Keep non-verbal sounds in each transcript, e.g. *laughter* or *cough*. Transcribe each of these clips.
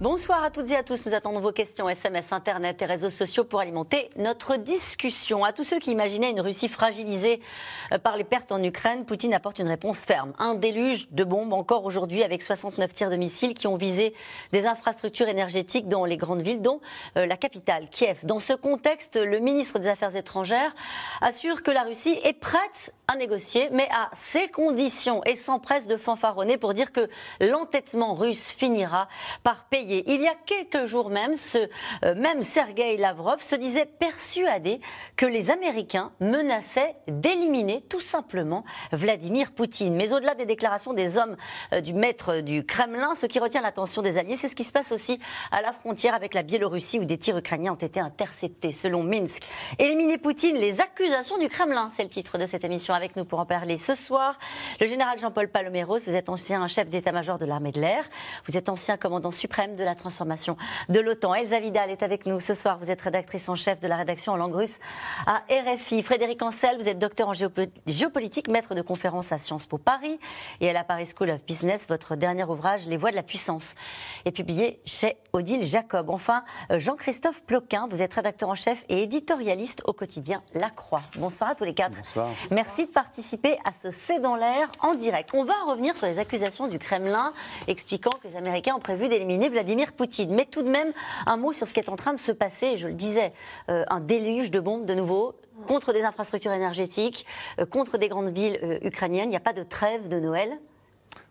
Bonsoir à toutes et à tous. Nous attendons vos questions SMS, Internet et réseaux sociaux pour alimenter notre discussion. À tous ceux qui imaginaient une Russie fragilisée euh, par les pertes en Ukraine, Poutine apporte une réponse ferme. Un déluge de bombes encore aujourd'hui avec 69 tirs de missiles qui ont visé des infrastructures énergétiques dans les grandes villes, dont euh, la capitale, Kiev. Dans ce contexte, le ministre des Affaires étrangères assure que la Russie est prête à négocier, mais à ses conditions et s'empresse de fanfaronner pour dire que l'entêtement russe finira par payer il y a quelques jours même, ce euh, même Sergei Lavrov se disait persuadé que les Américains menaçaient d'éliminer tout simplement Vladimir Poutine. Mais au-delà des déclarations des hommes euh, du maître du Kremlin, ce qui retient l'attention des alliés, c'est ce qui se passe aussi à la frontière avec la Biélorussie où des tirs ukrainiens ont été interceptés, selon Minsk. Éliminer Poutine, les accusations du Kremlin, c'est le titre de cette émission. Avec nous pour en parler ce soir, le général Jean-Paul Paloméros, vous êtes ancien chef d'état-major de l'armée de l'air, vous êtes ancien commandant suprême de la transformation de l'OTAN. Elsa Vidal est avec nous ce soir. Vous êtes rédactrice en chef de la rédaction en langue russe à RFI. Frédéric Ancel, vous êtes docteur en géopolitique, maître de conférence à Sciences Po Paris et à la Paris School of Business. Votre dernier ouvrage, Les voies de la puissance, est publié chez Odile Jacob. Enfin, Jean-Christophe Ploquin, vous êtes rédacteur en chef et éditorialiste au quotidien La Croix. Bonsoir à tous les quatre. Bonsoir. Merci de participer à ce C'est dans l'air en direct. On va revenir sur les accusations du Kremlin expliquant que les Américains ont prévu d'éliminer Vladimir Vladimir Poutine. Mais tout de même, un mot sur ce qui est en train de se passer. Je le disais, euh, un déluge de bombes de nouveau contre des infrastructures énergétiques, euh, contre des grandes villes euh, ukrainiennes. Il n'y a pas de trêve de Noël.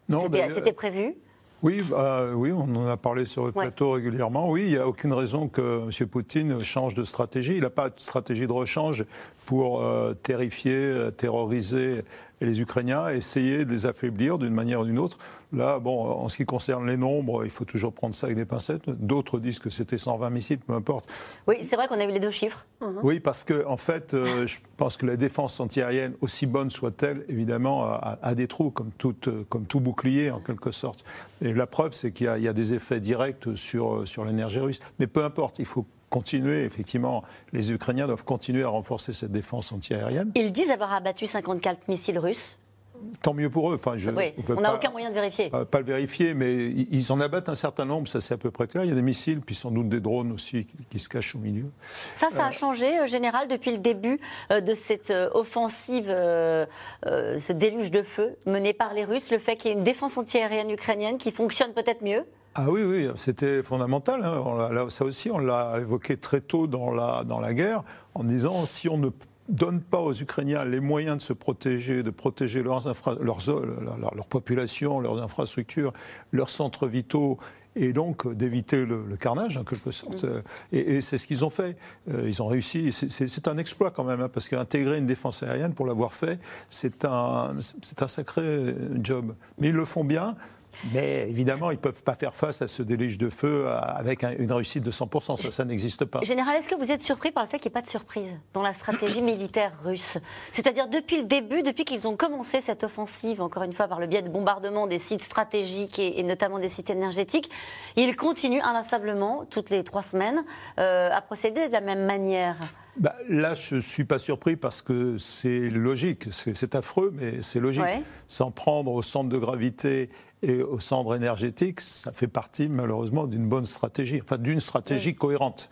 Non, c'était prévu. Oui, bah, oui, on en a parlé sur le plateau régulièrement. Oui, il n'y a aucune raison que M. Poutine change de stratégie. Il n'a pas de stratégie de rechange pour terrifier, terroriser les Ukrainiens, essayer de les affaiblir d'une manière ou d'une autre. Là, bon, en ce qui concerne les nombres, il faut toujours prendre ça avec des pincettes. D'autres disent que c'était 120 missiles, peu importe. Oui, c'est vrai qu'on a eu les deux chiffres. Mhm. Oui, parce que en fait, euh, je pense que la défense antiaérienne, aussi bonne soit-elle, évidemment, a, des trous, comme, comme tout bouclier en quelque sorte. Et la preuve, c'est qu'il y, a des effets directs sur, sur l'énergie russe. Mais peu importe, il faut continuer, effectivement, les Ukrainiens doivent continuer à renforcer cette défense antiaérienne. Ils disent avoir abattu 54 missiles russes tant mieux pour eux. Enfin, je, on n'a aucun moyen de vérifier. Pas, pas, le vérifier, mais ils en abattent un certain nombre, ça c'est à peu près clair. Il y a des missiles, puis sans doute des drones aussi qui, se cachent au milieu. Ça, ça a euh, changé, euh, général, depuis le début euh, de cette offensive, ce déluge de feu mené par les Russes, le fait qu'il y ait une défense antiaérienne ukrainienne qui fonctionne peut-être mieux? Ah oui, oui, c'était fondamental. Hein. Ça aussi, on l'a évoqué très tôt dans la, dans la guerre, en disant si on ne donne pas aux Ukrainiens les moyens de se protéger, de protéger leurs, leurs leur, population, leurs infrastructures, leurs centres vitaux, et donc d'éviter le, carnage en quelque sorte. Mm. Et, c'est ce qu'ils ont fait. Euh, ils ont réussi. C'est un exploit quand même, hein, parce qu'intégrer une défense aérienne, pour l'avoir fait, c'est un, un sacré job. Mais ils le font bien. Mais évidemment, ils ne peuvent pas faire face à ce déluge de feu avec une réussite de 100%. Ça, ça n'existe pas. Général, est-ce que vous êtes surpris par le fait qu'il n'y ait pas de surprise dans la stratégie militaire russe? C'est-à-dire, depuis le début, depuis qu'ils ont commencé cette offensive, encore une fois, par le biais de bombardement des sites stratégiques et, notamment des sites énergétiques, ils continuent inlassablement, toutes les trois semaines, euh, à procéder de la même manière? Bah, là, je ne suis pas surpris parce que c'est logique. C'est affreux, mais c'est logique. S'en prendre au centre de gravité et au centre énergétique, ça fait partie malheureusement d'une bonne stratégie, enfin d'une stratégie cohérente.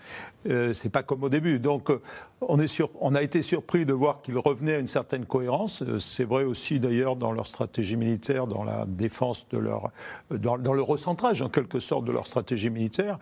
Euh, c'est pas comme au début. Donc euh, on, est sur, on a été surpris de voir qu'ils revenaient à une certaine cohérence. Euh, c'est vrai aussi d'ailleurs dans leur stratégie militaire, dans la défense de leur, euh, dans, dans le recentrage en quelque sorte de leur stratégie militaire.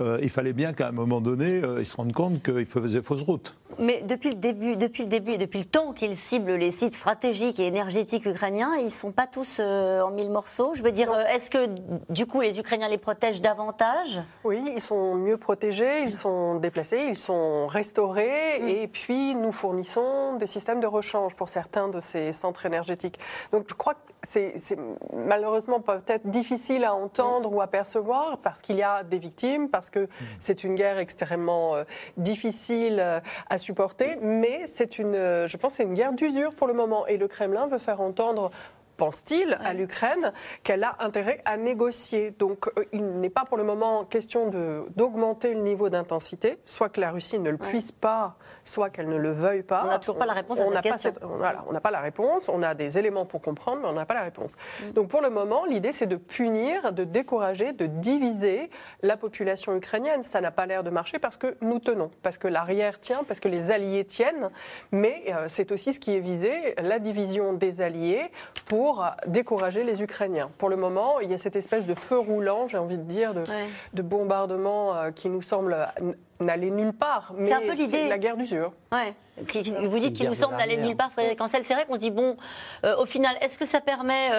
il fallait bien qu'à un moment donné, ils se rendent compte qu'ils faisaient fausse route. Mais depuis le début, depuis le début et depuis le temps qu'ils ciblent les sites stratégiques et énergétiques ukrainiens, ils ne sont pas tous en mille morceaux. Je veux dire, est-ce que du coup les Ukrainiens les protègent davantage? Oui, ils sont mieux protégés, ils sont déplacés, ils sont restaurés mm. et puis nous fournissons des systèmes de rechange pour certains de ces centres énergétiques. Donc je crois que c'est malheureusement peut-être difficile à entendre ou à percevoir parce qu'il y a des victimes, parce que mm. c'est une guerre extrêmement euh, difficile euh, à supporter, mais c'est une, je pense, c'est une guerre d'usure pour le moment et le Kremlin veut faire entendre pense-t-il, à l'Ukraine, qu'elle a intérêt à négocier. Donc euh, il n'est pas pour le moment question d'augmenter le niveau d'intensité, soit que la Russie ne le puisse pas, soit qu'elle ne le veuille pas. On n'a toujours pas la réponse à on cette question. voilà, on n'a pas la réponse, on a des éléments pour comprendre, mais on n'a pas la réponse. Mm. Donc pour le moment, l'idée c'est de punir, de décourager, de diviser la population ukrainienne. Ça n'a pas l'air de marcher parce que nous tenons, parce que l'arrière tient, parce que les alliés tiennent, mais euh, c'est aussi ce qui est visé, la division des alliés pour pour décourager les Ukrainiens. Pour le moment, il y a cette espèce de feu roulant, j'ai envie de dire, de, de bombardement euh, qui nous semble n'aller nulle part. Mais c'est la guerre d'usure. Ouais. Vous dites qu'il nous semble n'aller nulle part, Frédéric Ancel. C'est vrai qu'on se dit, bon, euh, au final, est-ce que ça permet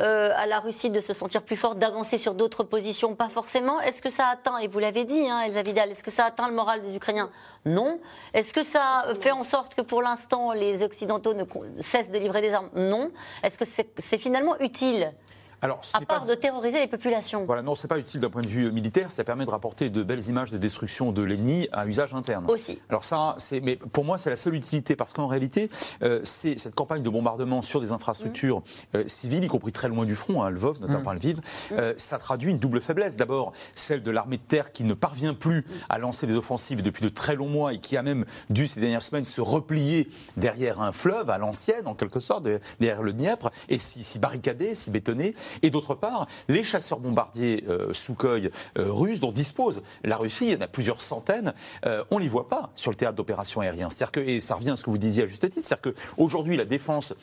euh, à la Russie de se sentir plus forte, d'avancer sur d'autres positions? Pas forcément. Est-ce que ça atteint, et vous l'avez dit, hein, Elsa Vidal, est-ce que ça atteint le moral des Ukrainiens? Non. Est-ce que ça fait en sorte que pour l'instant, les Occidentaux ne cessent de livrer des armes? Non. Est-ce que c'est finalement utile? Alors, à part de terroriser les populations. Voilà, non, c'est pas utile d'un point de vue militaire. Ça permet de rapporter de belles images de destruction de l'ennemi à usage interne. Aussi. Alors ça, c'est, mais pour moi, c'est la seule utilité parce qu'en réalité, euh, c'est cette campagne de bombardement sur des infrastructures mmh. euh, civiles, y compris très loin du front, à hein, Lvov, notamment mmh. Lviv, mmh. euh, ça traduit une double faiblesse. D'abord, celle de l'armée de terre qui ne parvient plus à lancer des offensives depuis de très longs mois et qui a même dû ces dernières semaines se replier derrière un fleuve à l'ancienne, en quelque sorte, derrière le Dniepr, et s'y barricader, s'y bétonner. Et d'autre part, les chasseurs bombardiers euh, Sukhoi euh, russes dont dispose la Russie, il y en a plusieurs centaines, euh, on ne les voit pas sur le théâtre d'opérations aériennes. Que, et ça revient à ce que vous disiez à juste titre, c'est-à-dire qu'aujourd'hui, la défense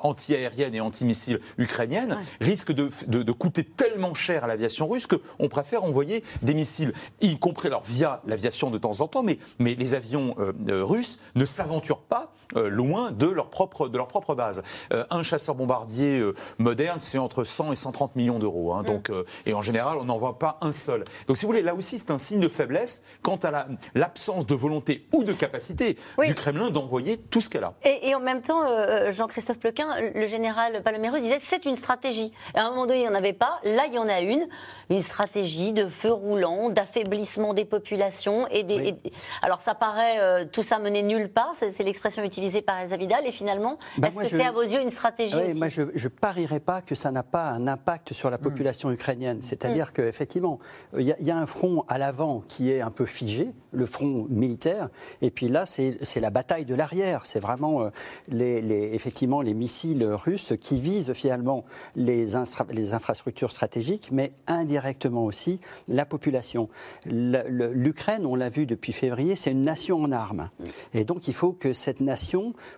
anti-aérienne et anti-missile ukrainienne risque de, coûter tellement cher à l'aviation russe qu'on préfère envoyer des missiles, y compris alors via l'aviation de temps en temps, mais, mais les avions russes ne s'aventurent pas loin de leur propre, de leur propre base. un chasseur bombardier moderne, c'est entre 100 et 130 millions d'euros. Hein, donc, mm. euh, et en général, on n'en voit pas un seul. Donc, si vous voulez, là aussi, c'est un signe de faiblesse quant à l'absence de volonté ou de capacité du Kremlin d'envoyer tout ce qu'elle a. Et, en même temps, euh, Jean-Christophe Plequin, le général Palomero disait c'est une stratégie. Et à un moment donné, il n'y en avait pas. Là, il y en a une. Une stratégie de feu roulant, d'affaiblissement des populations. Et, des, alors, ça paraît euh, tout ça mener nulle part. C'est l'expression utilisée par Elsa Vidal. Et finalement, bah, est-ce que c'est à vos yeux une stratégie oui, Moi, je ne parierais pas que ça n'a pas un impact sur la mm. population ukrainienne. C'est-à-dire mm. qu'effectivement, il y, a un front à l'avant qui est un peu figé, le front militaire, et puis là, c'est la bataille de l'arrière. C'est vraiment euh, les, effectivement les missiles russes qui visent finalement les, les infrastructures stratégiques, mais indirectement aussi la population. L'Ukraine, on l'a vu depuis février, c'est une nation en armes. Mm. Et donc, il faut que cette nation,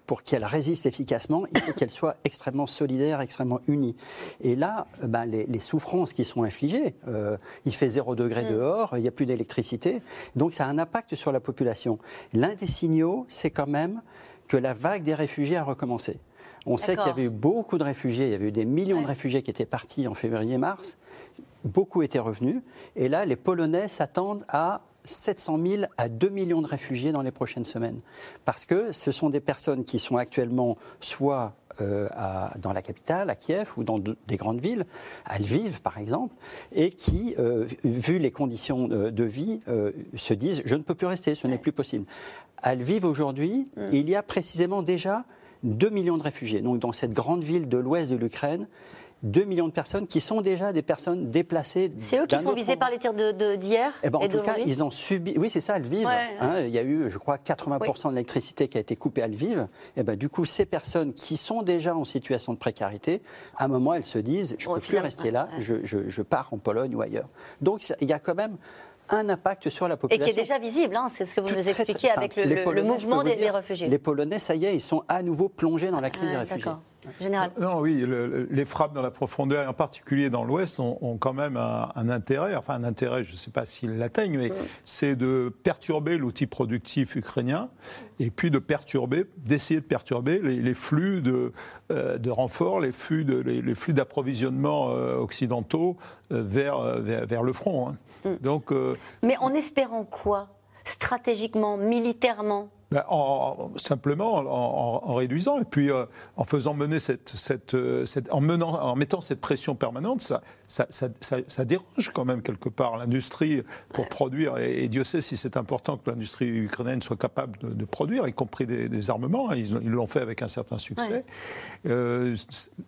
pour qu'elle résiste efficacement, il faut qu'elle soit extrêmement solidaire, extrêmement unie. Et là, bah, les, souffrances qui sont infligées. Euh, il fait 0 degré mm. dehors, il n'y a plus d'électricité. Donc ça a un impact sur la population. L'un des signaux, c'est quand même que la vague des réfugiés a recommencé. On sait qu'il y avait eu beaucoup de réfugiés, il y avait eu des millions de réfugiés qui étaient partis en février-mars. Beaucoup étaient revenus. Et là, les Polonais s'attendent à 700 000 à 2 millions de réfugiés dans les prochaines semaines. Parce que ce sont des personnes qui sont actuellement soit euh, dans la capitale, à Kiev ou dans des grandes villes, à Lviv par exemple, et qui, euh, vu les conditions de, vie, euh, se disent je ne peux plus rester, ce n'est plus possible. À Lviv aujourd'hui, mm. il y a précisément déjà 2 millions de réfugiés. Donc dans cette grande ville de l'ouest de l'Ukraine, 2 millions de personnes qui sont déjà des personnes déplacées. C'est eux qui sont visés par les tirs d'hier de, eh ben, En tout cas, ils ont subi. Oui, c'est ça, Lviv. Hein, il y a eu, je crois, 80% de l'électricité qui a été coupée à Lviv. Et eh ben, du coup, ces personnes qui sont déjà en situation de précarité, à un moment, elles se disent je ne peux plus rester là, je, je, pars en Pologne ou ailleurs. Donc, il y a quand même un impact sur la population. Et qui est déjà visible, hein, c'est ce que vous nous expliquez avec le, mouvement des, réfugiés. Les Polonais, ça y est, ils sont à nouveau plongés dans la crise des réfugiés. Général. Non, oui, les frappes dans la profondeur, et en particulier dans l'Ouest, ont, quand même un, intérêt, enfin un intérêt, je ne sais pas s'ils l'atteignent, mais c'est de perturber l'outil productif ukrainien et puis de perturber, d'essayer de perturber les, flux de, euh, de renforts, les flux de, les, flux d'approvisionnement euh, occidentaux euh, vers, vers, le front. Hein. Mm. Donc, mais en espérant quoi? Stratégiquement, militairement? Ben, en, simplement en, réduisant et puis euh, en faisant mener cette, cette, euh, cette, en, menant, en mettant cette pression permanente, ça, ça, ça, ça dérange quand même quelque part l'industrie pour produire. Et, Dieu sait si c'est important que l'industrie ukrainienne soit capable de, produire, y compris des, armements. Ils l'ont fait avec un certain succès. Euh,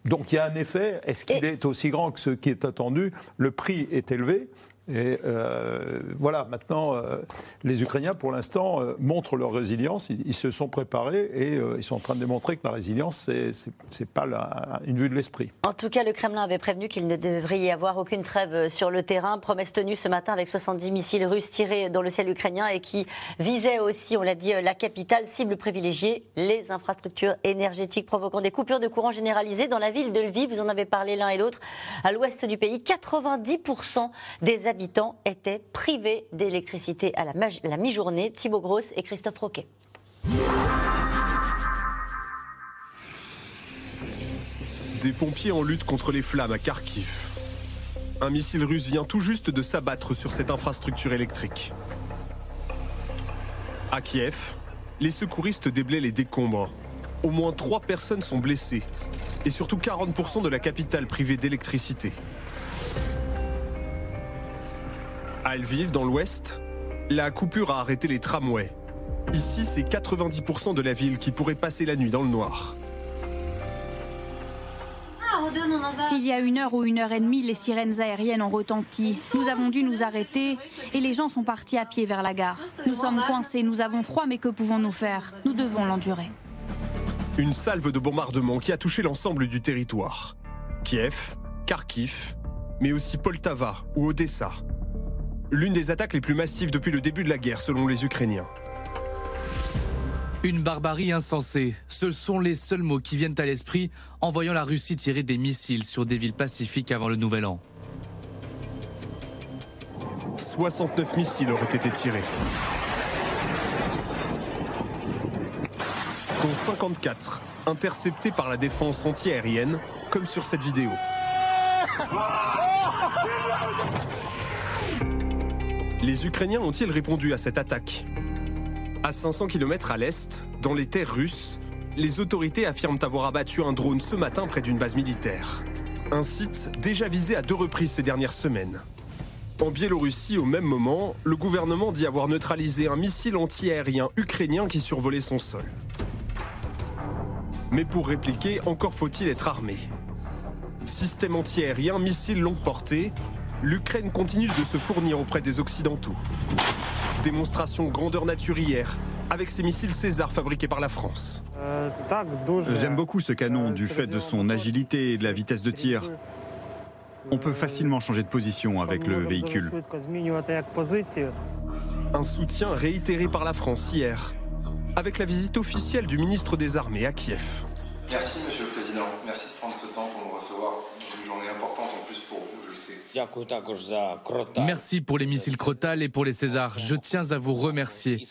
donc il y a un effet. Est-ce qu'il est aussi grand que ce qui est attendu? Le prix est élevé. Et euh, voilà, maintenant, euh, les Ukrainiens, pour l'instant, euh, montrent leur résilience. Ils, se sont préparés et ils sont en train de démontrer que la résilience, c'est n'est pas une vue de l'esprit. En tout cas, le Kremlin avait prévenu qu'il ne devrait y avoir aucune trêve sur le terrain. Promesse tenue ce matin avec 70 missiles russes tirés dans le ciel ukrainien et qui visaient aussi, on l'a dit, la capitale, cible privilégiée, les infrastructures énergétiques, provoquant des coupures de courant généralisées dans la ville de Lviv. Vous en avez parlé l'un et l'autre. À l'ouest du pays, 90% des habitants étaient privés d'électricité à la, mi-journée. Thibaut Grosse et Christophe Roquet. Des pompiers en lutte contre les flammes à Kharkiv. Un missile russe vient tout juste de s'abattre sur cette infrastructure électrique. À Kiev, les secouristes déblaient les décombres. Au moins trois personnes sont blessées et surtout 40% de la capitale privée d'électricité. À Lviv, dans l'ouest, la coupure a arrêté les tramways. Ici, c'est 90% de la ville qui pourrait passer la nuit dans le noir. Il y a une heure ou une heure et demie, les sirènes aériennes ont retenti. Nous avons dû nous arrêter et les gens sont partis à pied vers la gare. Nous sommes coincés, nous avons froid, mais que pouvons-nous faire? Nous devons l'endurer. Une salve de bombardement qui a touché l'ensemble du territoire. Kiev, Kharkiv, mais aussi Poltava ou Odessa l'une des attaques les plus massives depuis le début de la guerre selon les Ukrainiens. Une barbarie insensée. Ce sont les seuls mots qui viennent à l'esprit en voyant la Russie tirer des missiles sur des villes pacifiques avant le Nouvel An. 69 missiles auraient été tirés. dont 54 interceptés par la défense antiaérienne, comme sur cette vidéo. Les Ukrainiens ont-ils répondu à cette attaque? À 500 km à l'est, dans les terres russes, les autorités affirment avoir abattu un drone ce matin près d'une base militaire. Un site déjà visé à deux reprises ces dernières semaines. En Biélorussie, au même moment, le gouvernement dit avoir neutralisé un missile antiaérien ukrainien qui survolait son sol. Mais pour répliquer, encore faut-il être armé. Système antiaérien, missile longue portée, l'Ukraine continue de se fournir auprès des Occidentaux. Démonstration grandeur nature hier, avec ses missiles César fabriqués par la France. J'aime beaucoup ce canon du fait de son agilité et de la vitesse de tir. On peut facilement changer de position avec le véhicule. Un soutien réitéré par la France hier, avec la visite officielle du ministre des Armées à Kiev. Merci Monsieur le Président, merci de prendre ce temps pour me recevoir. C'est une journée importante en plus pour vous, je le sais. Merci pour les missiles Crotal et pour les Césars. Je tiens à vous remercier.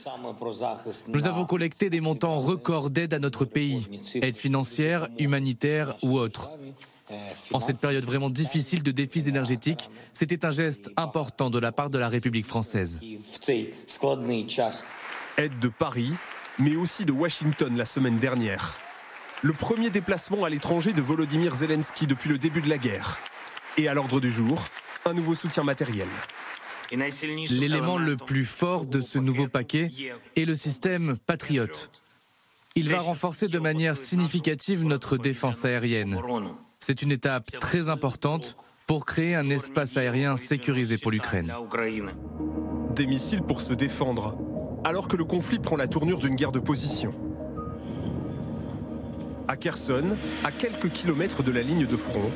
Nous avons collecté des montants records d'aide à notre pays, aide financière, humanitaire ou autre. En cette période vraiment difficile de défis énergétiques, c'était un geste important de la part de la République française. Aide de Paris, mais aussi de Washington la semaine dernière le premier déplacement à l'étranger de Volodymyr Zelensky depuis le début de la guerre. Et à l'ordre du jour, un nouveau soutien matériel. L'élément le plus fort de ce nouveau paquet est le système Patriot. Il va renforcer de manière significative notre défense aérienne. C'est une étape très importante pour créer un espace aérien sécurisé pour l'Ukraine. Des missiles pour se défendre, alors que le conflit prend la tournure d'une guerre de position. À Kherson, à quelques kilomètres de la ligne de front,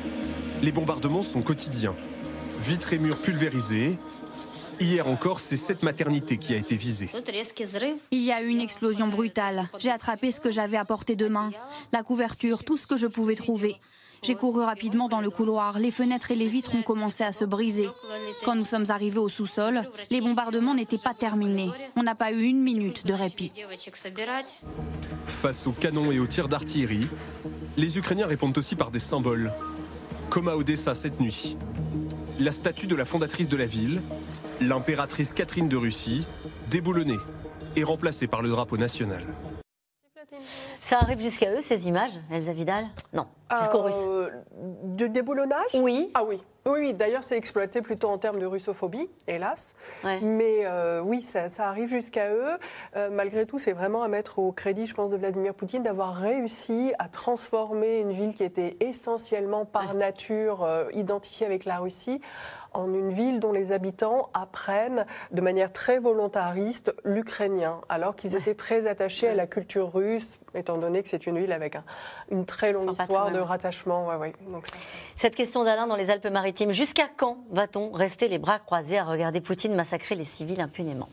les bombardements sont quotidiens. Vitres et murs pulvérisés. Hier encore, c'est cette maternité qui a été visée. Il y a eu une explosion brutale. J'ai attrapé ce que j'avais à portée de main, la couverture, tout ce que je pouvais trouver. J'ai couru rapidement dans le couloir. Les fenêtres et les vitres ont commencé à se briser. Quand nous sommes arrivés au sous-sol, les bombardements n'étaient pas terminés. On n'a pas eu une minute de répit. Face aux canons et aux tirs d'artillerie, les Ukrainiens répondent aussi par des symboles. Comme à Odessa cette nuit. La statue de la fondatrice de la ville, l'impératrice Catherine de Russie, déboulonnée. est remplacé par le drapeau national. Ça arrive jusqu'à eux, ces images, Elsa Vidal Non, jusqu'aux Russes. Euh, de déboulonnage? Oui. Ah oui. Oui, d'ailleurs, c'est exploité plutôt en termes de russophobie, hélas. Ouais. Mais euh, oui, ça, ça arrive jusqu'à eux. Euh, malgré tout, c'est vraiment à mettre au crédit, je pense, de Vladimir Poutine d'avoir réussi à transformer une ville qui était essentiellement par nature euh, identifiée avec la Russie en une ville dont les habitants apprennent de manière très volontariste l'ukrainien, alors qu'ils étaient très attachés à la culture russe, étant donné que c'est une ville avec un- une très longue histoire de rattachement. Ouais, ouais. Donc ça, c'est- Cette question d'Alain dans les Alpes-Maritimes. Jusqu'à quand va-t-on rester les bras croisés à regarder Poutine massacrer les civils impunément?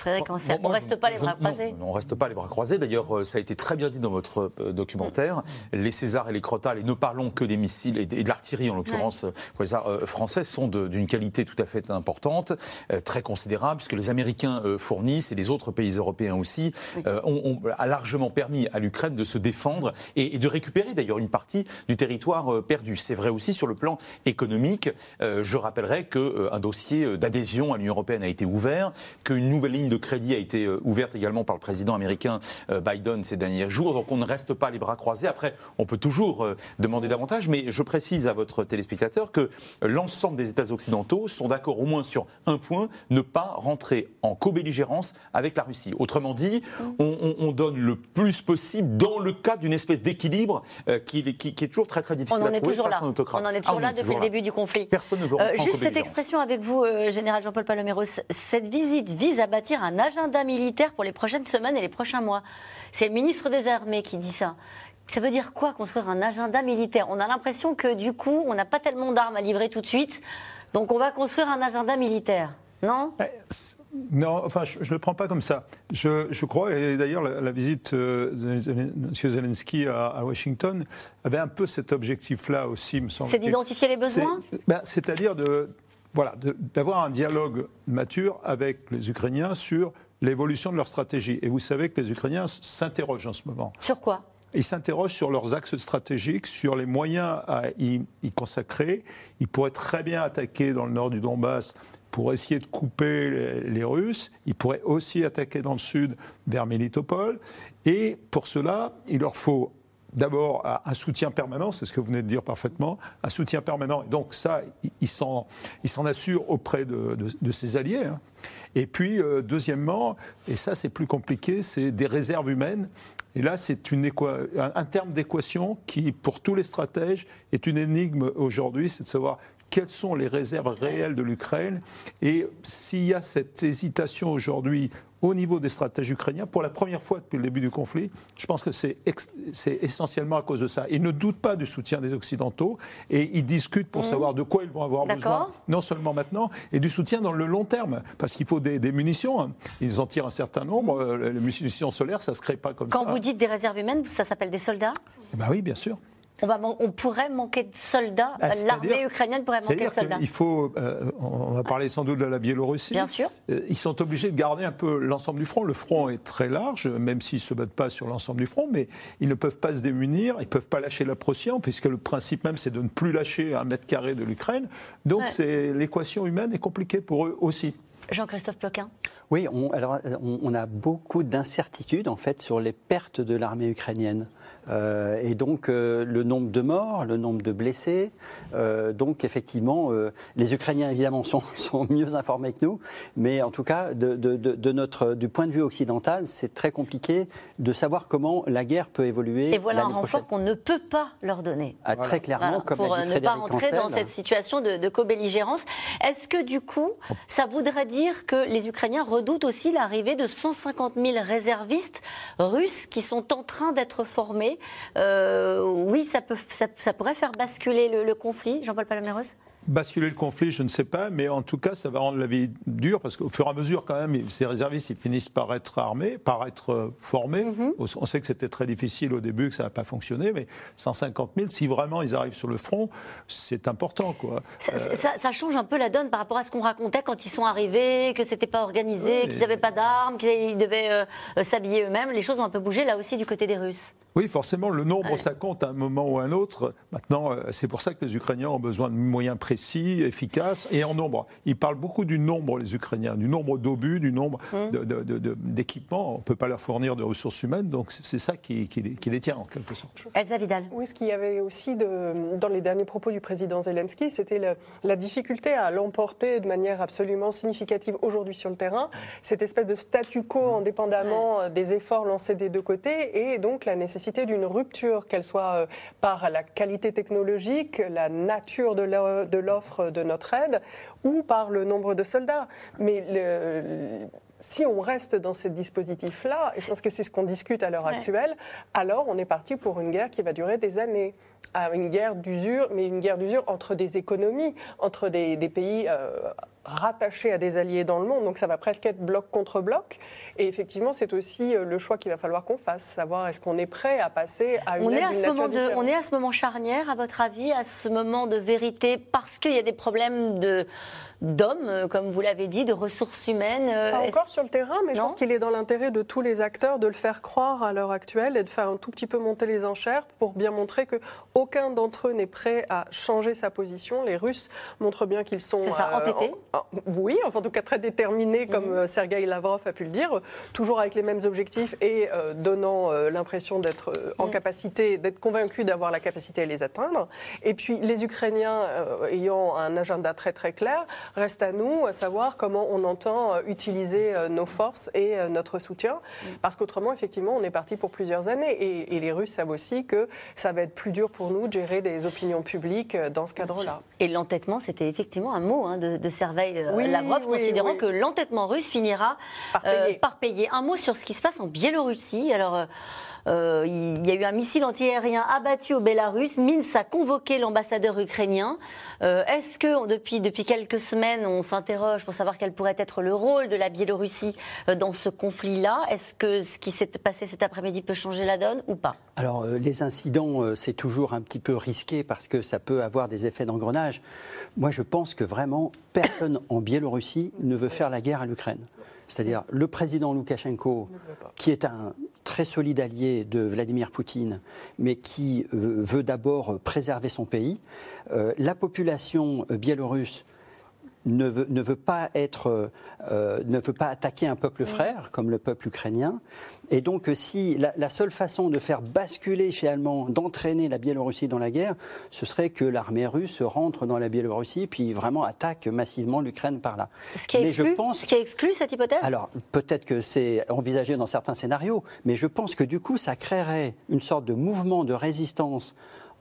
Frédéric Ancel, Bon, moi, on reste pas les bras croisés non, on reste pas les bras croisés. D'ailleurs, euh, ça a été très bien dit dans votre euh, documentaire. Les Césars et les Crotales, et ne parlons que des missiles et de, l'artillerie, en l'occurrence, pour les arts, euh, français, sont d'une qualité tout à fait importante, très considérable, puisque les Américains fournissent et les autres pays européens aussi, ont, ont- a largement permis à l'Ukraine de se défendre et, et de récupérer d'ailleurs une partie du territoire perdu. C'est vrai aussi sur le plan économique. Je rappellerai qu'un dossier d'adhésion à l'Union européenne a été ouvert, qu'une nouvelle ligne de crédit a été euh, ouverte également par le président américain euh, Biden ces derniers jours. Donc on ne reste pas les bras croisés. Après, on peut toujours euh, demander davantage, mais je précise à votre téléspectateur que l'ensemble des États occidentaux sont d'accord au moins sur un point ne pas rentrer en co-belligérance avec la Russie. Autrement dit, on, on- on donne le plus possible dans le cas d'une espèce d'équilibre qui, est- qui- qui est toujours très très difficile On en à trouver face à un autocrate. On en est Ah, toujours là est depuis toujours le là. début du conflit. Personne ne veut Euh, en juste cette expression avec vous, euh, général Jean-Paul Paloméros. Cette visite vise à bâtir un agenda militaire pour les prochaines semaines et les prochains mois. C'est le ministre des Armées qui dit ça. Ça veut dire quoi construire un agenda militaire? On a l'impression que du coup, on n'a pas tellement d'armes à livrer tout de suite, donc on va construire un agenda militaire. Non? Eh, Non, enfin, je ne le prends pas comme ça. Je, je crois, et d'ailleurs, la, la visite euh, de M. Zelensky à, à Washington avait un peu cet objectif-là aussi, me semble. C'est d'identifier les besoins? ben, C'est-à-dire de, voilà, d'avoir un dialogue mature avec les Ukrainiens sur l'évolution de leur stratégie. Et vous savez que les Ukrainiens s'interrogent en ce moment. Sur quoi? Ils s'interrogent sur leurs axes stratégiques, sur les moyens à y, y consacrer. Ils pourraient très bien attaquer dans le nord du Donbass pour essayer de couper les, les Russes. Ils pourraient aussi attaquer dans le sud vers Mélitopol. Et pour cela, il leur faut d'abord un soutien permanent, c'est ce que vous venez de dire parfaitement, un soutien permanent. Et donc ça, ils s'en assurent auprès de, ses alliés. hein. Et puis, euh, deuxièmement, et ça c'est plus compliqué, c'est des réserves humaines. Et là, c'est un terme d'équation qui, pour tous les stratèges, est une énigme aujourd'hui, c'est de savoir quelles sont les réserves réelles de l'Ukraine. Et s'il y a cette hésitation aujourd'hui au niveau des stratèges ukrainiens, pour la première fois depuis le début du conflit, je pense que c'est essentiellement à cause de ça. Ils ne doutent pas du soutien des Occidentaux et ils discutent pour savoir de quoi ils vont avoir besoin, non seulement maintenant, et du soutien dans le long terme, parce qu'il faut des, des munitions. hein. Ils en tirent un certain nombre. Euh, Les munitions solaires, ça ne se crée pas comme Quand ça. vous dites des réserves humaines, ça s'appelle des soldats? Eh ben oui, bien sûr. On, va man- on pourrait manquer de soldats. Ah, L'armée ukrainienne pourrait manquer de soldats. qu'il faut, euh, on va parler sans doute de la Biélorussie. Bien sûr. Euh, Ils sont obligés de garder un peu l'ensemble du front. Le front est très large, même s'ils ne se battent pas sur l'ensemble du front, mais ils ne peuvent pas se démunir, ils ne peuvent pas lâcher la Prussian, puisque le principe même, c'est de ne plus lâcher un mètre carré de l'Ukraine. Donc Ouais. c'est l'équation humaine est compliquée pour eux aussi. Jean-Christophe Ploquin Oui, on, alors, on, on a beaucoup d'incertitudes en fait sur les pertes de l'armée ukrainienne. Euh, et donc euh, le nombre de morts, le nombre de blessés. Euh, donc effectivement, les Ukrainiens évidemment sont, *laughs* sont mieux informés que nous, mais en tout cas, de, de- de- de notre, du point de vue occidental, c'est très compliqué de savoir comment la guerre peut évoluer. Et voilà un renfort qu'on ne peut pas leur donner. Ah, Très clairement, Voilà, comme pour ne pas rentrer dans cette situation de, de co-belligérance. Est-ce que du coup, ça voudrait dire que les Ukrainiens redoutent aussi l'arrivée de 150 000 réservistes russes qui sont en train d'être formés Euh, Oui, ça, peut, ça, ça pourrait faire basculer le, le conflit, Jean-Paul Paloméros Basculer le conflit, je ne sais pas, mais en tout cas, ça va rendre la vie dure parce qu'au fur et à mesure, quand même, ces réservistes, ils finissent par être armés, par être euh, formés. Mhm. On sait que c'était très difficile au début, que ça n'a pas fonctionné, mais 150 000, si vraiment ils arrivent sur le front, c'est important, quoi. ça, ça- ça change un peu la donne par rapport à ce qu'on racontait quand ils sont arrivés, que c'était pas organisé, Oui. qu'ils n'avaient pas d'armes, qu'ils devaient euh, euh, s'habiller eux-mêmes. Les choses ont un peu bougé là aussi du côté des Russes. Oui, forcément, le nombre, ça compte à un moment ou à un autre. Maintenant, euh, c'est pour ça que les Ukrainiens ont besoin de moyens précis, efficaces et en nombre. Ils parlent beaucoup du nombre, les Ukrainiens, du nombre d'obus, du nombre mmh. d'équipements. On ne peut pas leur fournir de ressources humaines, donc c'est ça qui, les, tient en quelque sorte. Elsa Vidal. Oui, ce qu'il y avait aussi de, dans les derniers propos du président Zelensky, c'était la difficulté à l'emporter de manière absolument significative aujourd'hui sur le terrain, cette espèce de statu quo indépendamment des efforts lancés des deux côtés et donc la nécessité d'une rupture, qu'elle soit euh, par la qualité technologique, la nature de l'offre de notre aide ou par le nombre de soldats. Mais si on reste dans ce dispositif-là, et je pense que c'est ce qu'on discute à l'heure actuelle, alors on est parti pour une guerre qui va durer des années. À une guerre d'usure, mais une guerre d'usure entre des économies, entre des, pays euh, rattachés à des alliés dans le monde. Donc ça va presque être bloc contre bloc. Et effectivement, c'est aussi euh, le choix qu'il va falloir qu'on fasse, savoir est-ce qu'on est prêt à passer à une on est à ce moment de, On est à ce moment charnière, à votre avis, à ce moment de vérité, parce qu'il y a des problèmes de d'hommes, euh, comme vous l'avez dit, de ressources humaines. Euh, Pas encore sur le terrain, mais je pense qu'il est dans l'intérêt de tous les acteurs de le faire croire à l'heure actuelle et de faire un tout petit peu monter les enchères pour bien montrer que aucun d'entre eux n'est prêt à changer sa position. Les Russes montrent bien qu'ils sont ça, entêtés. oui, enfin, en tout cas très déterminés, comme mmh. Sergei Lavrov a pu le dire, toujours avec les mêmes objectifs et donnant l'impression d'être en mmh. capacité, d'être convaincus d'avoir la capacité à les atteindre. Et puis les Ukrainiens ayant un agenda très très clair Reste à nous à savoir comment on entend euh, utiliser euh, nos forces et euh, notre soutien, parce qu'autrement, effectivement, on est parti pour plusieurs années. Et, les Russes savent aussi que ça va être plus dur pour nous de gérer des opinions publiques dans ce cadre-là. Et l'entêtement, c'était effectivement un mot hein, de, de Serveil Lavrov, considérant que l'entêtement russe finira par payer. par payer. Un mot sur ce qui se passe en Biélorussie. Alors. Euh, il y a eu un missile antiaérien abattu au Bélarus. Minsk a convoqué l'ambassadeur ukrainien. Euh, est-ce que depuis, depuis quelques semaines, on s'interroge pour savoir quel pourrait être le rôle de la Biélorussie euh, dans ce conflit-là? Est-ce que ce qui s'est passé cet après-midi peut changer la donne ou pas? Alors, les incidents, c'est toujours un petit peu risqué parce que ça peut avoir des effets d'engrenage. Moi, je pense que vraiment, personne en Biélorussie ne veut faire la guerre à l'Ukraine. C'est-à-dire le président Loukachenko, qui est un très solide allié de Vladimir Poutine, mais qui euh, veut d'abord préserver son pays. Euh, la population euh, biélorusse ne veut, pas être, euh, ne veut pas attaquer un peuple frère comme le peuple ukrainien. Et donc, si la, seule façon de faire basculer finalement, d'entraîner la Biélorussie dans la guerre, ce serait que l'armée russe rentre dans la Biélorussie puis vraiment attaque massivement l'Ukraine par là. Ce qui, mais je pense, ce qui exclut cette hypothèse? Alors, peut-être que c'est envisagé dans certains scénarios, mais je pense que du coup, ça créerait une sorte de mouvement de résistance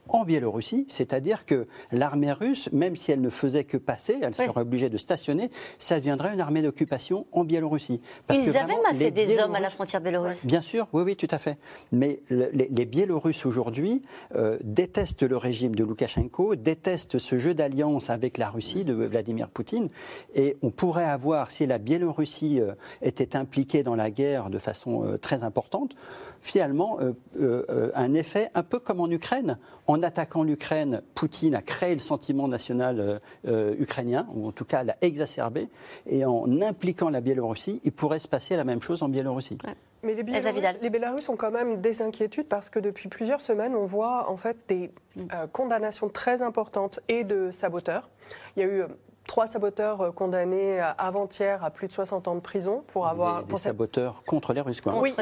en Biélorussie, c'est-à-dire que l'armée russe, même si elle ne faisait que passer, elle serait obligée de stationner, ça deviendrait une armée d'occupation en Biélorussie. Parce Ils avaient massé des hommes à la frontière biélorusse. Bien sûr, oui, oui, tout à fait. Mais les, Biélorusses aujourd'hui euh, détestent le régime de Loukachenko, détestent ce jeu d'alliance avec la Russie de Vladimir Poutine, et on pourrait avoir, si la Biélorussie euh, était impliquée dans la guerre de façon euh, très importante, finalement un effet un peu comme en Ukraine. En en attaquant l'Ukraine, Poutine a créé le sentiment national euh, euh, ukrainien, ou en tout cas l'a exacerbé, et en impliquant la Biélorussie, il pourrait se passer la même chose en Biélorussie. Mais les Biélorusses, les ont quand même des inquiétudes parce que depuis plusieurs semaines, on voit en fait des mm. euh, condamnations très importantes et de saboteurs. Il y a eu trois saboteurs euh, condamnés avant-hier à plus de 60 ans de prison pour avoir. Des, saboteurs contre les Russes, quoi. Oui,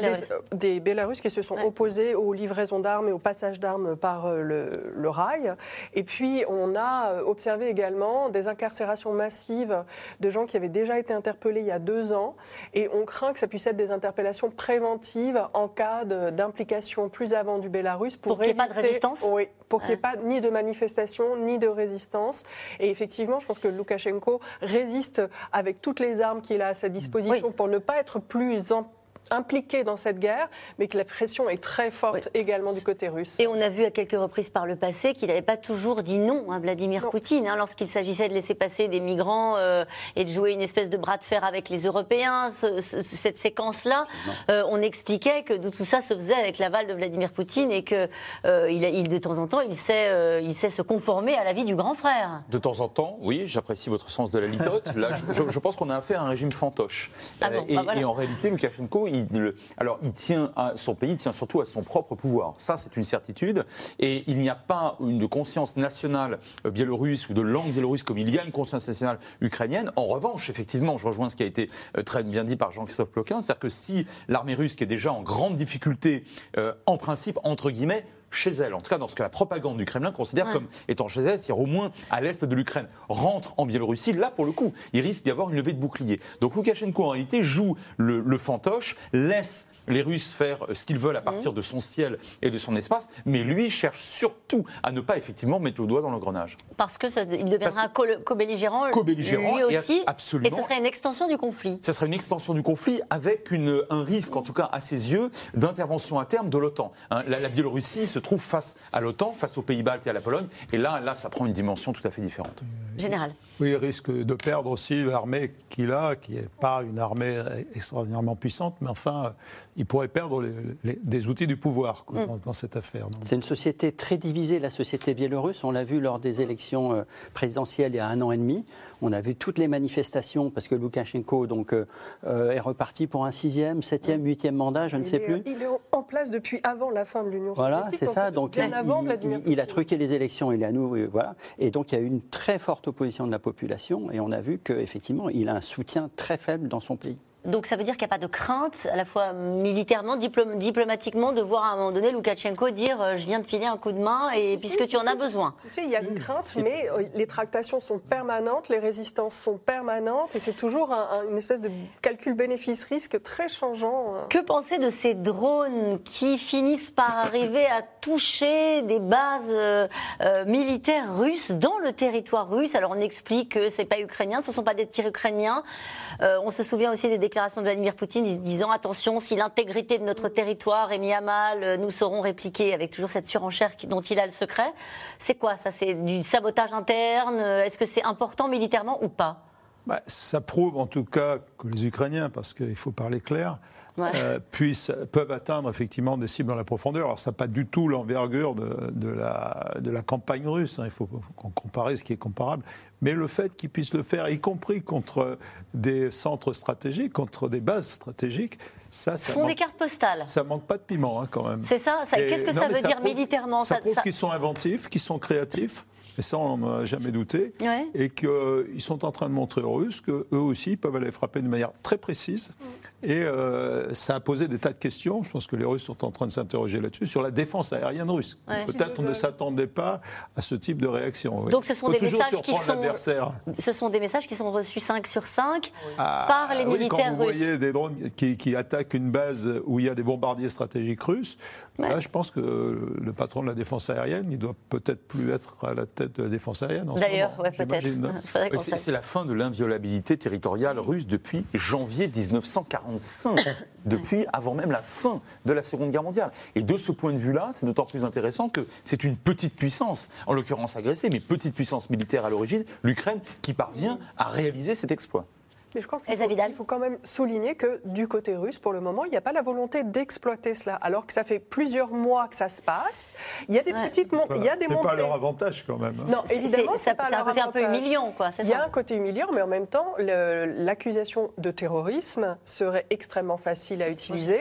des, des, Bélarusses qui se sont opposés aux livraisons d'armes et au passage d'armes par euh, le, rail. Et puis, on a euh, observé également des incarcérations massives de gens qui avaient déjà été interpellés il y a deux ans. Et on craint que ça puisse être des interpellations préventives en cas d'implication plus avant du Bélarus pour, pour qu'il n'y ait pas de résistance Oui, pour qu'il n'y ait pas ni de manifestation ni de résistance. Et effectivement, je pense que Lucas Loukachenko résiste avec toutes les armes qu'il a à sa disposition pour ne pas être plus en impliqué dans cette guerre, mais que la pression est très forte également du côté russe. Et on a vu à quelques reprises par le passé qu'il n'avait pas toujours dit non à Vladimir Poutine, hein, lorsqu'il s'agissait de laisser passer des migrants euh, et de jouer une espèce de bras de fer avec les Européens. cette séquence-là, euh, on expliquait que tout ça se faisait avec l'aval de Vladimir Poutine et que euh, il, de temps en temps, il sait, il sait se conformer à l'avis du grand frère. De temps en temps, oui, j'apprécie votre sens de la litote. Là, je, pense qu'on a affaire à un régime fantoche. Ah et, bah et, en réalité, Loukachenko, il, alors il tient à son pays, il tient surtout à son propre pouvoir. Ça, c'est une certitude. Et il n'y a pas une conscience nationale euh, biélorusse ou de langue biélorusse comme il y a une conscience nationale ukrainienne. En revanche, effectivement, je rejoins ce qui a été euh, très bien dit par Jean-Christophe Ploquin, c'est-à-dire que si l'armée russe, est déjà en grande difficulté, euh, en principe, entre guillemets, chez elle, en tout cas dans ce que la propagande du Kremlin considère comme étant chez elle, c'est-à-dire au moins à l'est de l'Ukraine, rentre en Biélorussie, là pour le coup, il risque d'y avoir une levée de bouclier. Donc Loukachenko en réalité joue le, le fantoche, laisse les Russes faire ce qu'ils veulent à partir de son ciel et de son espace, mais lui cherche surtout à ne pas effectivement mettre le doigt dans l'engrenage. Parce que ça- il deviendra co- co-belligérant, Co-belligérant lui et aussi, absolument. et ce serait une extension du conflit. Ça serait une extension du conflit avec une- un risque, en tout cas à ses yeux, d'intervention à terme de l'OTAN. Hein, la, la Biélorussie se trouve face à l'OTAN, face aux Pays-Baltes et à la Pologne, et là, là, ça prend une dimension tout à fait différente. Général. Oui, il risque de perdre aussi l'armée qu'il a, qui n'est pas une armée extraordinairement puissante, mais enfin, il pourrait perdre les- les- des outils du pouvoir quoi, dans, dans cette affaire. C'est une société très divisée, la société biélorusse. On l'a vu lors des élections euh, présidentielles il y a un an et demi. On a vu toutes les manifestations parce que Loukachenko donc, euh, euh, est reparti pour un sixième, septième, huitième mandat, je ne Il sais est- plus. Il est en place depuis avant la fin de l'Union Voilà, soviétique. c'est en ça. Donc, bien il, avant il- Vladimir il- il a truqué les élections, il est à nous, et voilà. Et donc, il y a eu une très forte opposition de la population, et on a vu qu'effectivement, il a un soutien très faible dans son pays. Donc ça veut dire qu'il n'y a pas de crainte, à la fois militairement, diplom- diplomatiquement, de voir à un moment donné Loukachenko dire euh, je viens de filer un coup de main et Si, puisque si, tu en si. as besoin. Si, si, il y a une crainte, mais euh, les tractations sont permanentes, les résistances sont permanentes, et c'est toujours un- un- une espèce de calcul bénéfice-risque très changeant. euh. Que penser de ces drones qui finissent par arriver à toucher des bases militaires russes dans le territoire russe? Alors on explique que c'est pas ukrainien, ce ne sont pas des tirs ukrainiens. Euh, on se souvient aussi des déclarations de Vladimir Poutine dis- disant attention, si l'intégrité de notre territoire est mise à mal, euh, nous saurons répliquer avec toujours cette surenchère dont il a le secret. C'est quoi ça? C'est du sabotage interne? Est-ce que c'est important militairement ou pas? Bah, ça prouve en tout cas que les Ukrainiens, parce qu'il faut parler clair, Ouais. euh, puissent, peuvent atteindre effectivement des cibles dans la profondeur. Alors ça n'a pas du tout l'envergure de, de la, de la campagne russe, hein. il faut qu'on compare ce qui est comparable, mais le fait qu'ils puissent le faire, y compris contre des centres stratégiques, contre des bases stratégiques, ça, ça manque, des cartes postales. ça manque pas de piment hein, quand même. C'est ça, Qu'est-ce que non, ça veut dire prouve- militairement Ça Ça- prouve qu'ils sont inventifs, qu'ils sont créatifs, et ça on n'en a jamais douté, Ouais. et qu'ils sont en train de montrer aux Russes qu'eux aussi peuvent aller frapper de manière très précise. Et euh, ça a posé des tas de questions, je pense que les Russes sont en train de s'interroger là-dessus, sur la défense aérienne russe. Ouais. Peut-être on ne s'attendait pas à ce type de réaction. oui. Donc ce sont Faut des toujours messages qui sont-. Ce sont des messages qui sont reçus 5 sur 5 Ah, par les oui, militaires quand vous russes. voyez des drones qui, qui attaquent une base où il y a des bombardiers stratégiques russes, Ouais. là, je pense que le patron de la défense aérienne, il doit peut-être plus être à la tête de la défense aérienne. en D'ailleurs, ouais, peut-être. *laughs* c'est la fin de l'inviolabilité territoriale russe depuis janvier 1945, *laughs* depuis avant même la fin de la Seconde Guerre mondiale. Et de ce point de vue-là, c'est d'autant plus intéressant que c'est une petite puissance, en l'occurrence agressée, mais petite puissance militaire à l'origine, l'Ukraine, qui parvient à réaliser cet exploit. Mais je pense qu'il faut, Vidal. il faut quand même souligner que du côté russe, pour le moment, il n'y a pas la volonté d'exploiter cela, alors que ça fait plusieurs mois que ça se passe. Il y a des Ouais. petites mon- il y a des pas montées. leur avantage quand même. hein. Non, évidemment, c'est- pas c'est un leur côté un peu humiliant, quoi, c'est Il y a un côté humiliant, mais en même temps, l'accusation de terrorisme serait extrêmement facile à utiliser.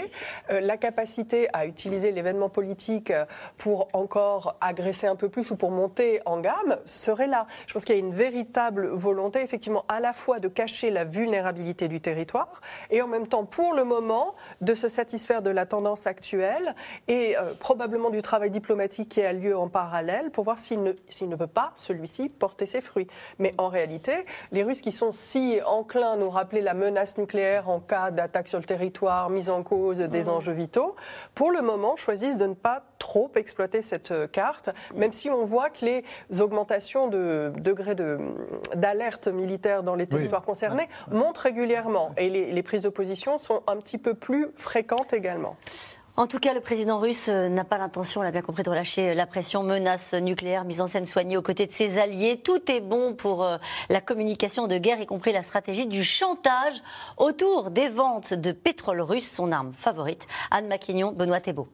Euh, la capacité à utiliser l'événement politique pour encore agresser un peu plus ou pour monter en gamme serait là. Je pense qu'il y a une véritable volonté, effectivement, à la fois de cacher la vulnérabilité du territoire et en même temps, pour le moment, de se satisfaire de la tendance actuelle et euh, probablement du travail diplomatique qui a lieu en parallèle pour voir s'il ne, s'il ne peut pas, celui-ci, porter ses fruits. Mais en réalité, les Russes qui sont si enclins à nous rappeler la menace nucléaire en cas d'attaque sur le territoire, mise en cause des enjeux vitaux, pour le moment choisissent de ne pas trop exploiter cette euh, carte, même si on voit que les augmentations de degrés de- d'alerte militaire dans les territoires concernés montent régulièrement et les, les prises de position sont un petit peu plus fréquentes également. En tout cas, le président russe euh, n'a pas l'intention, on l'a bien compris, de relâcher la pression, menace nucléaire, mise en scène soignée aux côtés de ses alliés. Tout est bon pour euh, la communication de guerre, y compris la stratégie du chantage autour des ventes de pétrole russe, son arme favorite. Anne Maquignon, Benoît Thébault.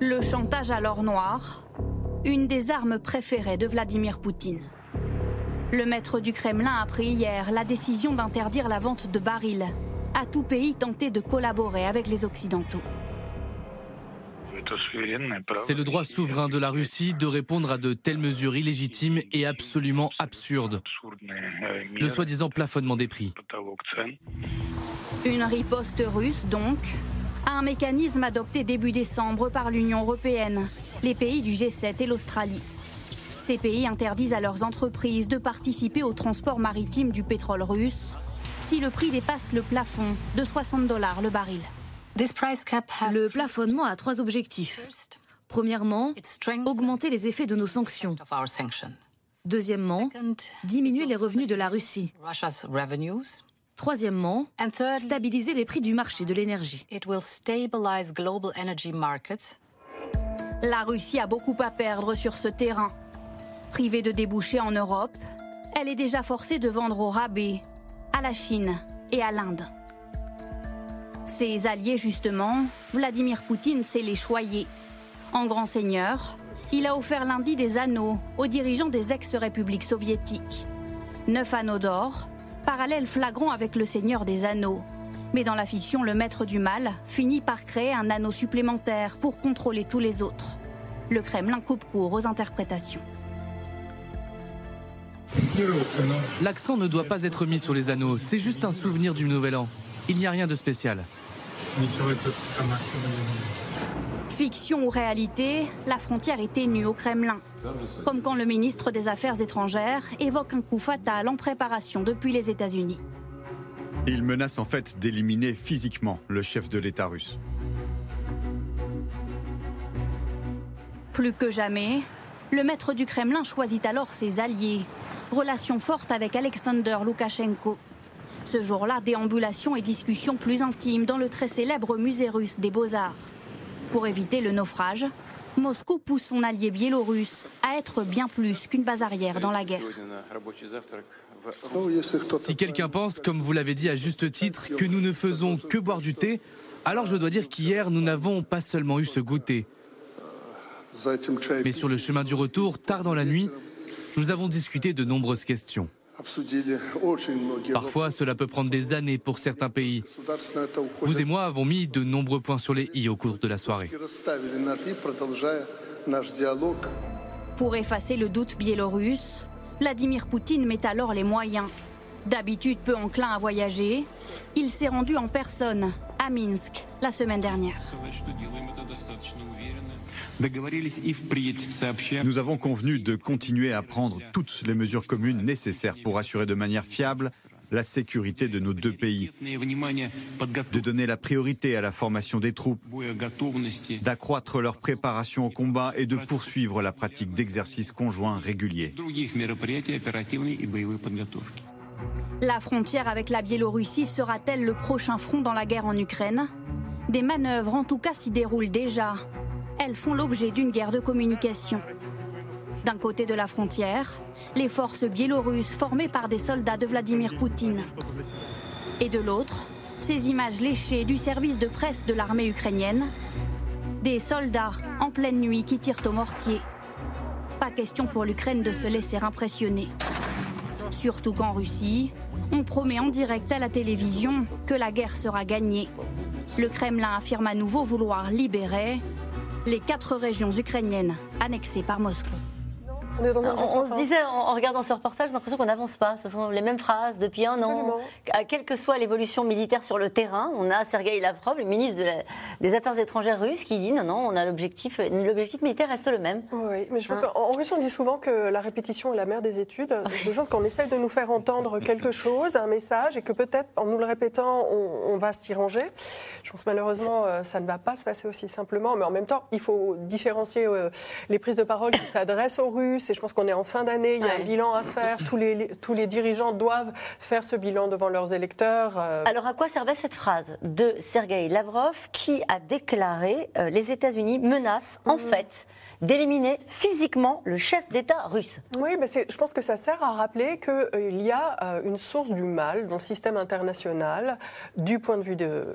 Le chantage à l'or noir, une des armes préférées de Vladimir Poutine. Le maître du Kremlin a pris hier la décision d'interdire la vente de barils à tout pays tenté de collaborer avec les Occidentaux. C'est le droit souverain de la Russie de répondre à de telles mesures illégitimes et absolument absurdes. Le soi-disant plafonnement des prix. Une riposte russe, donc, à un mécanisme adopté début décembre par l'Union européenne, les pays du G7 et l'Australie. Ces pays interdisent à leurs entreprises de participer au transport maritime du pétrole russe si le prix dépasse le plafond de 60 dollars le baril. Le plafonnement a trois objectifs. Premièrement, augmenter les effets de nos sanctions. Deuxièmement, diminuer les revenus de la Russie. Troisièmement, stabiliser les prix du marché de l'énergie. La Russie a beaucoup à perdre sur ce terrain. Privée de débouchés en Europe, elle est déjà forcée de vendre au rabais à la Chine et à l'Inde. Ses alliés, justement, Vladimir Poutine sait les choyer. En grand seigneur, il a offert lundi des anneaux aux dirigeants des ex-républiques soviétiques. Neuf anneaux d'or, parallèle flagrant avec le seigneur des anneaux. Mais dans la fiction, le maître du mal finit par créer un anneau supplémentaire pour contrôler tous les autres. Le Kremlin coupe court aux interprétations. L'accent ne doit pas être mis sur les anneaux, c'est juste un souvenir du Nouvel An. Il n'y a rien de spécial. Fiction ou réalité, la frontière est ténue au Kremlin. Comme quand le ministre des Affaires étrangères évoque un coup fatal en préparation depuis les États-Unis. Il menace en fait d'éliminer physiquement le chef de l'État russe. Plus que jamais, le maître du Kremlin choisit alors ses alliés, relation forte avec Alexander Loukachenko. Ce jour-là, déambulation et discussions plus intimes dans le très célèbre musée russe des beaux-arts. Pour éviter le naufrage, Moscou pousse son allié biélorusse à être bien plus qu'une base arrière dans la guerre. Si quelqu'un pense, comme vous l'avez dit à juste titre, que nous ne faisons que boire du thé, alors je dois dire qu'hier, nous n'avons pas seulement eu ce goûter. Mais sur le chemin du retour, tard dans la nuit, nous avons discuté de nombreuses questions. Parfois, cela peut prendre des années pour certains pays. Vous et moi avons mis de nombreux points sur les i au cours de la soirée. Pour effacer le doute biélorusse, Vladimir Poutine met alors les moyens. D'habitude peu enclin à voyager, il s'est rendu en personne à Minsk la semaine dernière. Nous avons convenu de continuer à prendre toutes les mesures communes nécessaires pour assurer de manière fiable la sécurité de nos deux pays, de donner la priorité à la formation des troupes, d'accroître leur préparation au combat et de poursuivre la pratique d'exercices conjoints réguliers. La frontière avec la Biélorussie sera-t-elle le prochain front dans la guerre en Ukraine? Des manœuvres en tout cas s'y déroulent déjà elles font l'objet d'une guerre de communication. D'un côté de la frontière, les forces biélorusses formées par des soldats de Vladimir Poutine. Et de l'autre, ces images léchées du service de presse de l'armée ukrainienne. Des soldats en pleine nuit qui tirent au mortier. Pas question pour l'Ukraine de se laisser impressionner. Surtout qu'en Russie, on promet en direct à la télévision que la guerre sera gagnée. Le Kremlin affirme à nouveau vouloir libérer les quatre régions ukrainiennes annexées par Moscou. On, se disait en, regardant ce reportage, j'ai l'impression qu'on n'avance pas. Ce sont les mêmes phrases depuis un an. Quelle que soit l'évolution militaire sur le terrain, on a Sergei Lavrov, le ministre des Affaires étrangères russe, qui dit non, non, on a l'objectif, l'objectif militaire reste le même. Oui, mais je pense hein qu'en Russie, on dit souvent que la répétition est la mère des études. *laughs* Je pense qu'on essaye de nous faire entendre quelque chose, un message, et que peut-être en nous le répétant, on, va s'y ranger. Je pense malheureusement, euh, ça ne va pas se passer aussi simplement. Mais en même temps, il faut différencier euh, les prises de parole qui s'adressent aux Russes et je pense qu'on est en fin d'année, il y a un bilan à faire. Tous les, tous les dirigeants doivent faire ce bilan devant leurs électeurs. Euh. Alors à quoi servait cette phrase de Sergei Lavrov qui a déclaré euh, les États-Unis menacent en mhm. fait d'éliminer physiquement le chef d'État russe. Oui, mais je pense que ça sert à rappeler qu'il euh, y a une source du mal dans le système international du point de vue de,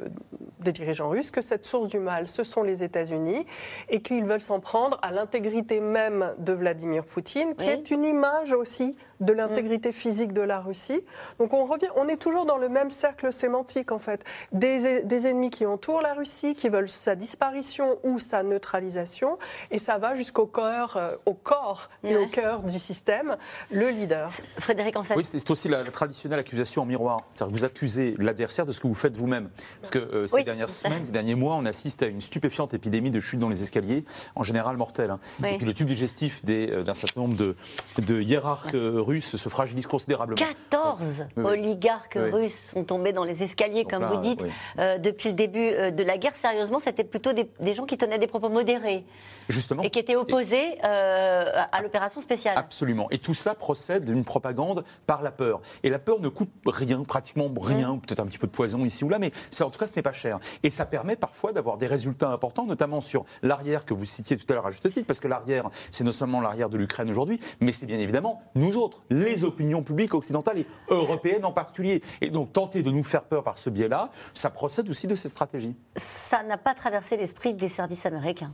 des dirigeants russes que cette source du mal, ce sont les États-Unis et qu'ils veulent s'en prendre à l'intégrité même de Vladimir Poutine, qui est une image aussi de l'intégrité physique de la Russie. Donc on revient, on est toujours dans le même cercle sémantique en fait. Des, des, ennemis qui entourent la Russie, qui veulent sa disparition ou sa neutralisation, et ça va jusqu'au corps, euh, au corps et au cœur du système, le leader. Frédéric Ansel. Oui, c'est aussi la, traditionnelle accusation en miroir. C'est-à-dire que vous accusez l'adversaire de ce que vous faites vous-même. Parce que euh, ces dernières semaines, ces derniers mois, on assiste à une stupéfiante épidémie de chute dans les escaliers, en général mortelle. Hein. Et puis le tube digestif euh, d'un certain nombre de, de hiérarques russes se fragilise considérablement. 14 oligarques russes sont tombés dans les escaliers, comme vous dites, euh, depuis le début euh, de la guerre. Sérieusement, c'était plutôt des, gens qui tenaient des propos modérés. Justement. Et qui étaient opposés euh, à l'opération spéciale. Absolument. Et tout cela procède d'une propagande par la peur. Et la peur ne coûte rien, pratiquement rien, mmh. peut-être un petit peu de poison ici ou là, mais en tout cas, ce n'est pas cher. Et ça permet parfois d'avoir des résultats importants, notamment sur l'arrière que vous citiez tout à l'heure à juste titre, parce que l'arrière, c'est non seulement l'arrière de l'Ukraine aujourd'hui, mais c'est bien évidemment nous autres, les opinions publiques occidentales et européennes en particulier. Et donc tenter de nous faire peur par ce biais-là, ça procède aussi de ces stratégies. Ça n'a pas traversé l'esprit des services américains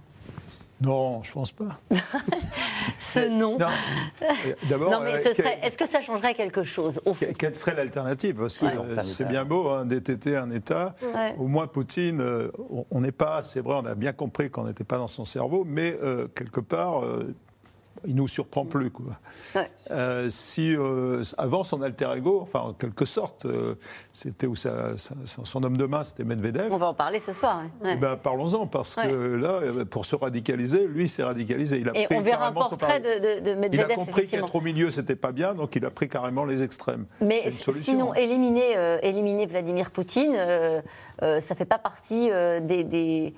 non, je pense pas. *laughs* ce nom. D'abord, euh, est-ce que ça changerait quelque chose Quelle serait l'alternative? Parce que c'est bien beau hein, d'ététer un État. Au moins, Poutine, euh, on n'est pas. C'est vrai, on a bien compris qu'on n'était pas dans son cerveau, mais euh, quelque part, il nous surprend plus. Quoi. Euh, si euh, avant son alter ego, enfin en quelque sorte, euh, c'était où son homme de main, c'était Medvedev. On va en parler ce soir. Eh ben, parlons-en parce que là, pour se radicaliser, lui s'est radicalisé. Il a Et pris on verra un portrait de, de, Medvedev. Il a compris qu'être au milieu, c'était pas bien, donc il a pris carrément les extrêmes. Mais sinon, éliminer, éliminer Vladimir Poutine, ça fait pas partie des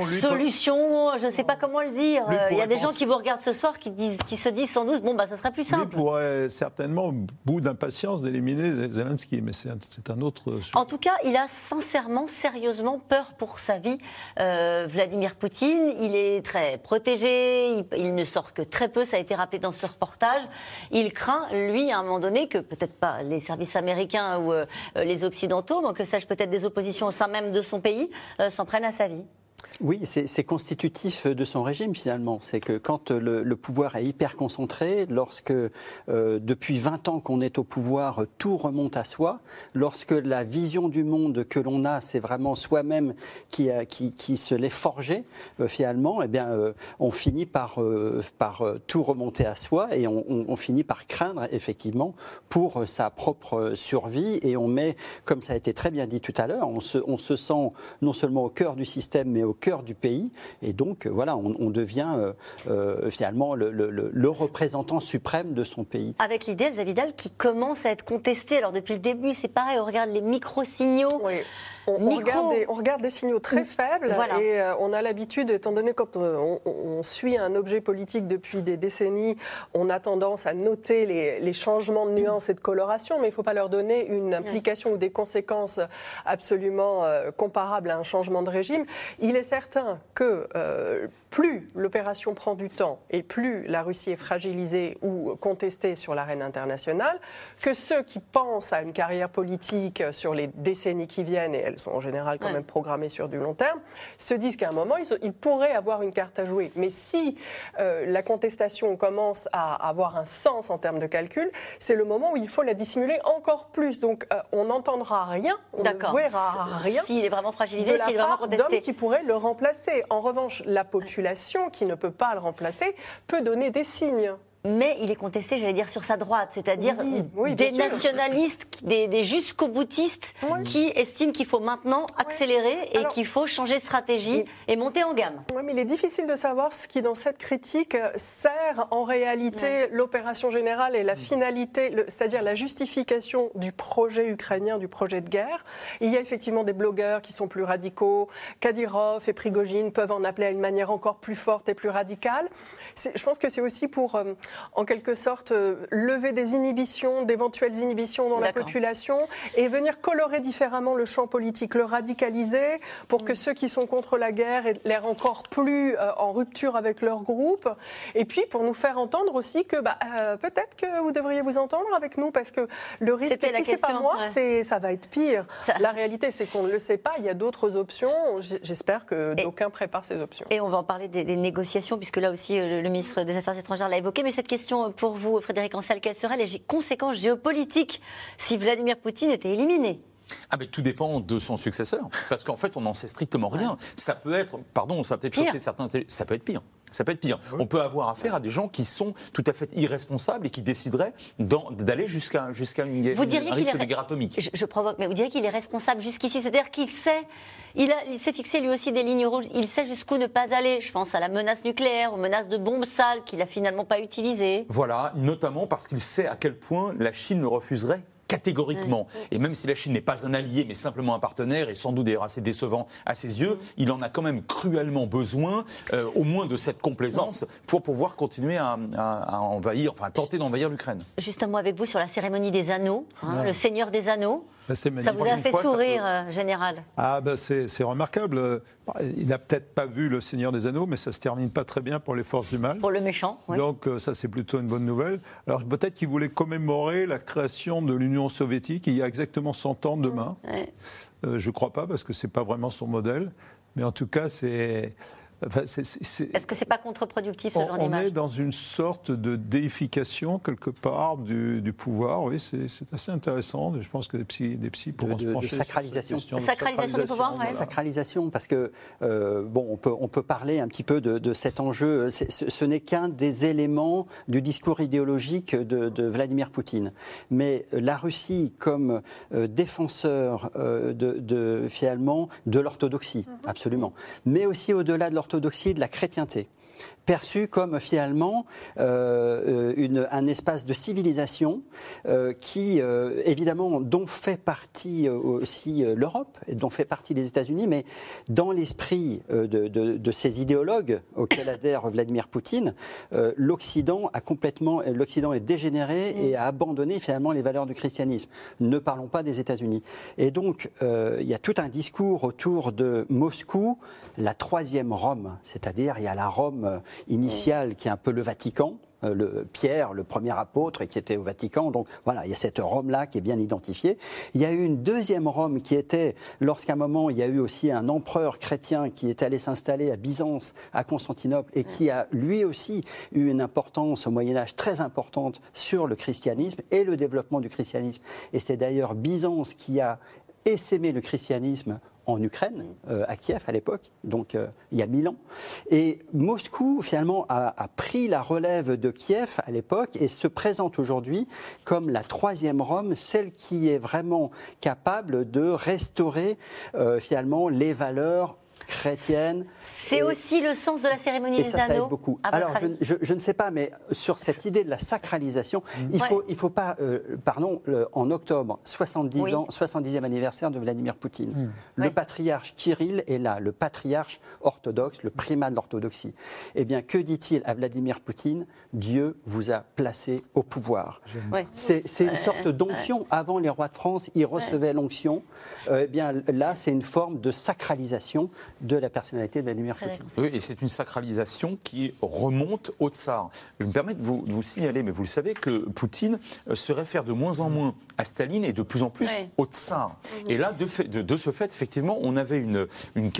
solution, je ne sais pas comment le dire. Il y a des gens qui vous regardent ce soir qui, disent, qui se disent sans doute, bon, bah, ce serait plus simple. Lui pourrait certainement, bout d'impatience, d'éliminer Zelensky, mais c'est un, autre sujet. En tout cas, il a sincèrement, sérieusement peur pour sa vie. Euh, Vladimir Poutine, il est très protégé, il, ne sort que très peu, ça a été rappelé dans ce reportage. Il craint, lui, à un moment donné, que peut-être pas les services américains ou euh, les Occidentaux, donc que sache peut-être des oppositions au sein même de son pays, euh, s'en prennent à sa vie. Oui, c'est constitutif de son régime finalement. C'est que quand le, pouvoir est hyper concentré, lorsque euh, depuis 20 ans qu'on est au pouvoir, tout remonte à soi, lorsque la vision du monde que l'on a, c'est vraiment soi-même qui, se l'est forgé euh, finalement, eh bien, euh, on finit par, tout remonter à soi et on, finit par craindre effectivement pour sa propre survie et on met, comme ça a été très bien dit tout à l'heure, on se, on se sent non seulement au cœur du système mais au cœur du pays. Et donc, euh, voilà, on, devient euh, euh, finalement le, représentant suprême de son pays. Avec l'idée, Elsa Vidal, qui commence à être contestée. Alors, depuis le début, c'est pareil, on regarde les micro-signaux. Oui. On, regarde des, signaux très mm. faibles et euh, on a l'habitude, étant donné quand euh, on, suit un objet politique depuis des décennies, on a tendance à noter les, changements de nuances et de coloration, mais il ne faut pas leur donner une implication ou des conséquences absolument euh, comparables à un changement de régime. Il est certain que plus l'opération prend du temps et plus la Russie est fragilisée ou contestée sur l'arène internationale, que ceux qui pensent à une carrière politique sur les décennies qui viennent, et elles sont en général quand même programmées sur du long terme, se disent qu'à un moment, ils, pourraient avoir une carte à jouer. Mais si euh, la contestation commence à avoir un sens en termes de calcul, c'est le moment où il faut la dissimuler encore plus. Donc euh, on n'entendra rien, on ne verra rien. S'il est vraiment fragilisé, s'il est vraiment contesté. qui pourrait le remplacer. En revanche, la population qui ne peut pas le remplacer peut donner des signes mais il est contesté, j'allais dire, sur sa droite, c'est-à-dire des nationalistes, des, jusqu'au boutistes qui estiment qu'il faut maintenant accélérer et qu'il faut changer de stratégie et monter en gamme. Oui, mais il est difficile de savoir ce qui, dans cette critique, sert en réalité l'opération générale et la finalité, c'est-à-dire la justification du projet ukrainien, du projet de guerre. Il y a effectivement des blogueurs qui sont plus radicaux. Kadyrov et Prigogine peuvent en appeler à une manière encore plus forte et plus radicale. Je pense que c'est aussi pour... Euh, en quelque sorte lever des inhibitions, d'éventuelles inhibitions dans la population et venir colorer différemment le champ politique, le radicaliser pour que mm. ceux qui sont contre la guerre aient l'air encore plus en rupture avec leur groupe. Et puis pour nous faire entendre aussi que bah, peut-être que vous devriez vous entendre avec nous parce que le risque, si c'est pas moi, c'est ça va être pire. La réalité, c'est qu'on ne le sait pas. Il y a d'autres options. J'espère que d'aucuns préparent ces options. Et on va en parler des, négociations, puisque là aussi, euh, le, ministre des Affaires étrangères l'a évoqué. Mais question pour vous, Frédéric Ansel, quelles seraient les conséquences géopolitiques si Vladimir Poutine était éliminé? Ah mais tout dépend de son successeur, parce qu'en fait on n'en sait strictement rien. Ça peut être, pardon, ça peut être choquer certains, ça peut être pire. Ça peut être pire. On peut avoir affaire à des gens qui sont tout à fait irresponsables et qui décideraient d'aller jusqu'à jusqu'à une, un risque de guerre atomique. Je, provoque, mais vous diriez qu'il est responsable jusqu'ici, c'est-à-dire qu'il sait, il, il s'est fixé lui aussi des lignes rouges, il sait jusqu'où ne pas aller. Je pense à la menace nucléaire, aux menaces de bombes sales qu'il a finalement pas utilisées. Voilà, notamment parce qu'il sait à quel point la Chine le refuserait catégoriquement. Et même si la Chine n'est pas un allié, mais simplement un partenaire, et sans doute d'ailleurs assez décevant à ses yeux, il en a quand même cruellement besoin, euh, au moins de cette complaisance, pour pouvoir continuer à, envahir, enfin tenter d'envahir l'Ukraine. Juste un mot avec vous sur la cérémonie des anneaux, hein, le Seigneur des Anneaux. Ça, vous a fait sourire, euh, général Ah ben c'est remarquable. Il n'a peut-être pas vu le Seigneur des Anneaux, mais ça se termine pas très bien pour les forces du mal. Pour le méchant. Oui. Donc euh, ça c'est plutôt une bonne nouvelle. Alors peut-être qu'il voulait commémorer la création de l'Union soviétique il y a exactement 100 ans demain. Euh, je ne crois pas parce que c'est pas vraiment son modèle, mais en tout cas c'est est-ce que c'est pas contre-productif ce genre d'image On est dans une sorte de déification quelque part du, pouvoir. Oui, c'est assez intéressant. Je pense que des psys, des psys pourront se pencher de sacralisation. Sur sacralisation, du pouvoir, ouais. Sacralisation, parce que euh, bon, on peut on peut parler un petit peu de, cet enjeu. Ce, n'est qu'un des éléments du discours idéologique de, Vladimir Poutine. Mais la Russie comme euh, défenseur euh, de, finalement de l'orthodoxie, mhm. absolument, mais aussi au-delà de l'orthodoxie de la chrétienté perçu comme finalement euh, une, un espace de civilisation euh, qui, euh, évidemment, dont fait partie aussi l'Europe, dont fait partie les États-Unis, mais dans l'esprit de, de, ces idéologues auxquels adhère Vladimir Poutine, l'Occident a complètement, l'Occident est dégénéré et a abandonné finalement les valeurs du christianisme. Ne parlons pas des États-Unis. Et donc, il y a tout un discours autour de Moscou, la troisième Rome, c'est-à-dire il y a la Rome initiale qui est un peu le Vatican, euh, le Pierre, le premier apôtre, qui était au Vatican. Donc voilà, il y a cette Rome-là qui est bien identifiée. Il y a eu une deuxième Rome qui était, lorsqu'à un moment, il y a eu aussi un empereur chrétien qui est allé s'installer à Byzance, à Constantinople, et qui a lui aussi eu une importance au Moyen Âge très importante sur le christianisme et le développement du christianisme. Et c'est d'ailleurs Byzance qui a essaimé le christianisme en Ukraine, euh, à Kiev à l'époque, donc euh, il y a mille ans. Et Moscou, finalement, a, pris la relève de Kiev à l'époque et se présente aujourd'hui comme la troisième Rome, celle qui est vraiment capable de restaurer, euh, finalement, les valeurs chrétienne. C'est aussi le sens de la cérémonie des ça, anneaux. Ça aide beaucoup. Alors, je, ne sais pas, mais sur cette idée de la sacralisation, il faut, il faut pas, euh, pardon, en octobre, 70 ans, 70e anniversaire de Vladimir Poutine. Hmm. Le patriarche Kirill est là, le patriarche orthodoxe, le primat de l'orthodoxie. Eh bien, que dit-il à Vladimir Poutine? Dieu vous a placé au pouvoir. C'est une sorte d'onction. Avant les rois de France, ils recevaient l'onction. Euh, eh bien, là, c'est une forme de sacralisation de la personnalité de Vladimir Poutine. Oui, et c'est une sacralisation qui remonte au tsar. Je me permets de vous, vous, signaler, mais vous le savez, que Poutine se réfère de moins en moins à Staline et de plus en plus au tsar. Mhm. Et là, de, fait, de, ce fait, effectivement, on avait une, une,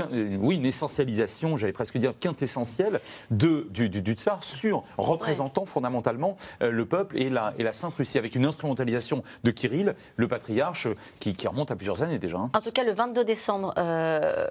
oui, une essentialisation, j'allais presque dire quintessentielle, de, du, du, tsar sur représentant fondamentalement euh, le peuple et la, et la Sainte Russie, avec une instrumentalisation de Kirill, le patriarche, qui, qui remonte à plusieurs années déjà. Hein. En tout cas, le 22 décembre, euh,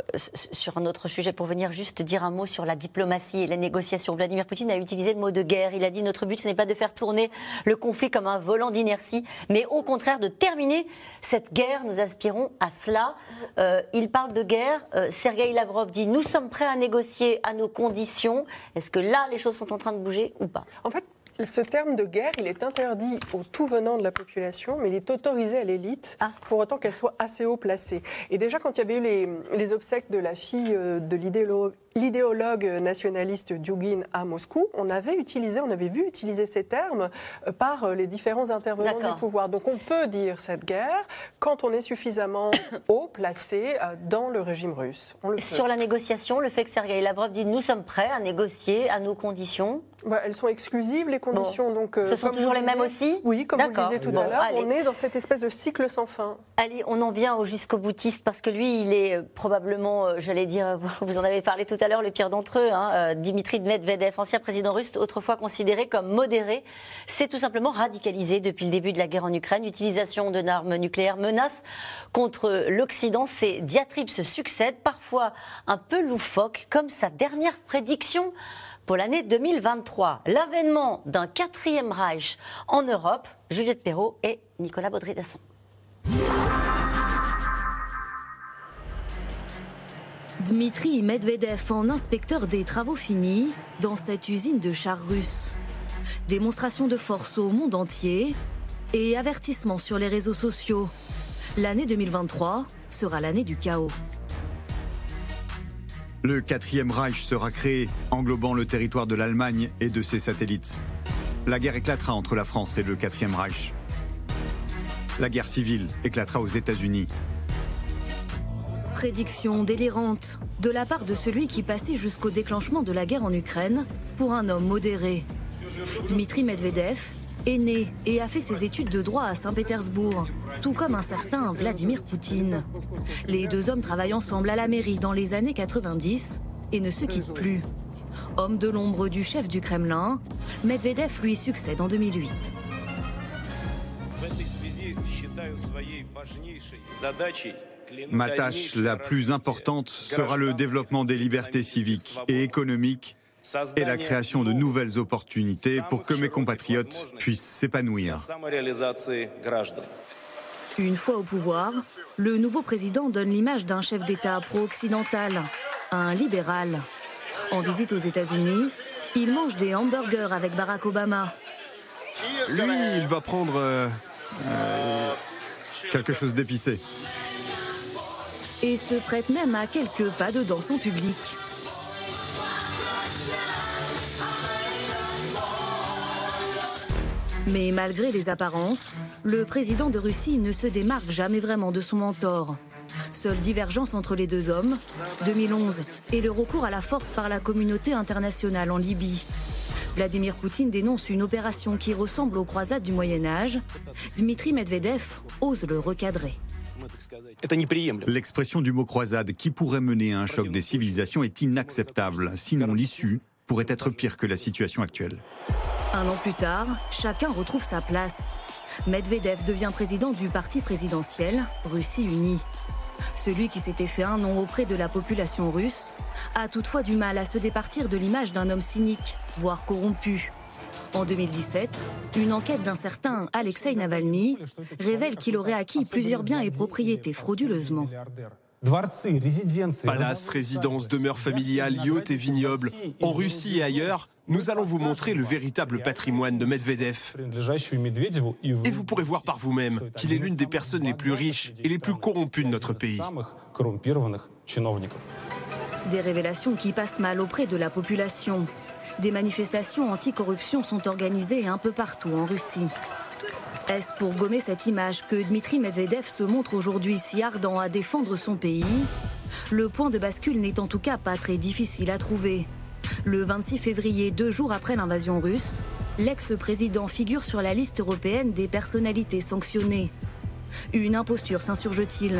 sur un autre sujet pour venir juste dire un mot sur la diplomatie et les négociations. Vladimir Poutine a utilisé le mot de guerre. Il a dit notre but ce n'est pas de faire tourner le conflit comme un volant d'inertie, mais au contraire de terminer cette guerre. Nous aspirons à cela. Euh, il parle de guerre. Euh, Sergei Lavrov dit nous sommes prêts à négocier à nos conditions. Est-ce que là les choses sont en train de bouger ou pas? En fait, ce terme de guerre, il est interdit au tout venant de la population, mais il est autorisé à l'élite, ah. pour autant qu'elle soit assez haut placée. Et déjà, quand il y avait eu les, les obsèques de la fille euh, de l'idéologue nationaliste Dugin à Moscou, on avait utilisé, on avait vu utiliser ces termes euh, par euh, les différents intervenants du pouvoir. Donc on peut dire cette guerre quand on est suffisamment *coughs* haut placé euh, dans le régime russe. Sur la négociation, le fait que Sergei Lavrov dit nous sommes prêts à négocier à nos conditions. Bah, elles sont exclusives les conditions. Donc, Ce sont toujours les mêmes aussi Oui, comme vous le disiez tout à l'heure, on est dans cette espèce de cycle sans fin. Allez, on en vient au jusqu'au boutiste parce que lui, il est probablement, j'allais dire, *laughs* vous en avez parlé tout à l'heure, le pire d'entre eux, hein, Dimitri Medvedev, ancien président russe, autrefois considéré comme modéré, s'est tout simplement radicalisé depuis le début de la guerre en Ukraine. Utilisation de armes nucléaires, menace contre l'Occident. Ces diatribes se succèdent, parfois un peu loufoques, comme sa dernière prédiction pour l'année 2023. L'avènement d'un quatrième Reich en Europe. Juliette Perrault et Nicolas Baudry-Dasson. Dmitri Medvedev en inspecteur des travaux finis dans cette usine de chars russes. Démonstration de force au monde entier et avertissement sur les réseaux sociaux. L'année 2023 sera l'année du chaos. Le quatrième Reich sera créé, englobant le territoire de l'Allemagne et de ses satellites. La guerre éclatera entre la France et le quatrième Reich. La guerre civile éclatera aux États-Unis. Prédiction délirante de la part de celui qui passait jusqu'au déclenchement de la guerre en Ukraine pour un homme modéré. Dmitri Medvedev est né et a fait ses études de droit à Saint-Pétersbourg, tout comme un certain Vladimir Poutine. Les deux hommes travaillent ensemble à la mairie dans les années 90 et ne se quittent plus. Homme de l'ombre du chef du Kremlin, Medvedev lui succède en 2008. Ma tâche la plus importante sera le développement des libertés civiques et économiques et la création de nouvelles opportunités pour que mes compatriotes puissent s'épanouir. Une fois au pouvoir, le nouveau président donne l'image d'un chef d'État pro-occidental, un libéral. En visite aux États-Unis, il mange des hamburgers avec Barack Obama. Lui, il va prendre euh, quelque chose d'épicé. Et se prête même à quelques pas de danse en public. Mais malgré les apparences, le président de Russie ne se démarque jamais vraiment de son mentor. Seule divergence entre les deux hommes, 2011, et le recours à la force par la communauté internationale en Libye. Vladimir Poutine dénonce une opération qui ressemble aux croisades du Moyen Âge. Dmitri Medvedev ose le recadrer. L'expression du mot croisade qui pourrait mener à un choc des civilisations est inacceptable, sinon l'issue pourrait être pire que la situation actuelle. Un an plus tard, chacun retrouve sa place. Medvedev devient président du parti présidentiel Russie Unie. Celui qui s'était fait un nom auprès de la population russe a toutefois du mal à se départir de l'image d'un homme cynique, voire corrompu. En 2017, une enquête d'un certain Alexei Navalny révèle qu'il aurait acquis plusieurs biens et propriétés frauduleusement. Palaces, résidences, demeures familiales, yachts et vignobles, en Russie et ailleurs, nous allons vous montrer le véritable patrimoine de Medvedev. Et vous pourrez voir par vous-même qu'il est l'une des personnes les plus riches et les plus corrompues de notre pays. Des révélations qui passent mal auprès de la population. Des manifestations anti-corruption sont organisées un peu partout en Russie. Est-ce pour gommer cette image que Dmitri Medvedev se montre aujourd'hui si ardent à défendre son pays? Le point de bascule n'est en tout cas pas très difficile à trouver. Le 26 février, deux jours après l'invasion russe, l'ex-président figure sur la liste européenne des personnalités sanctionnées. Une imposture s'insurge-t-il?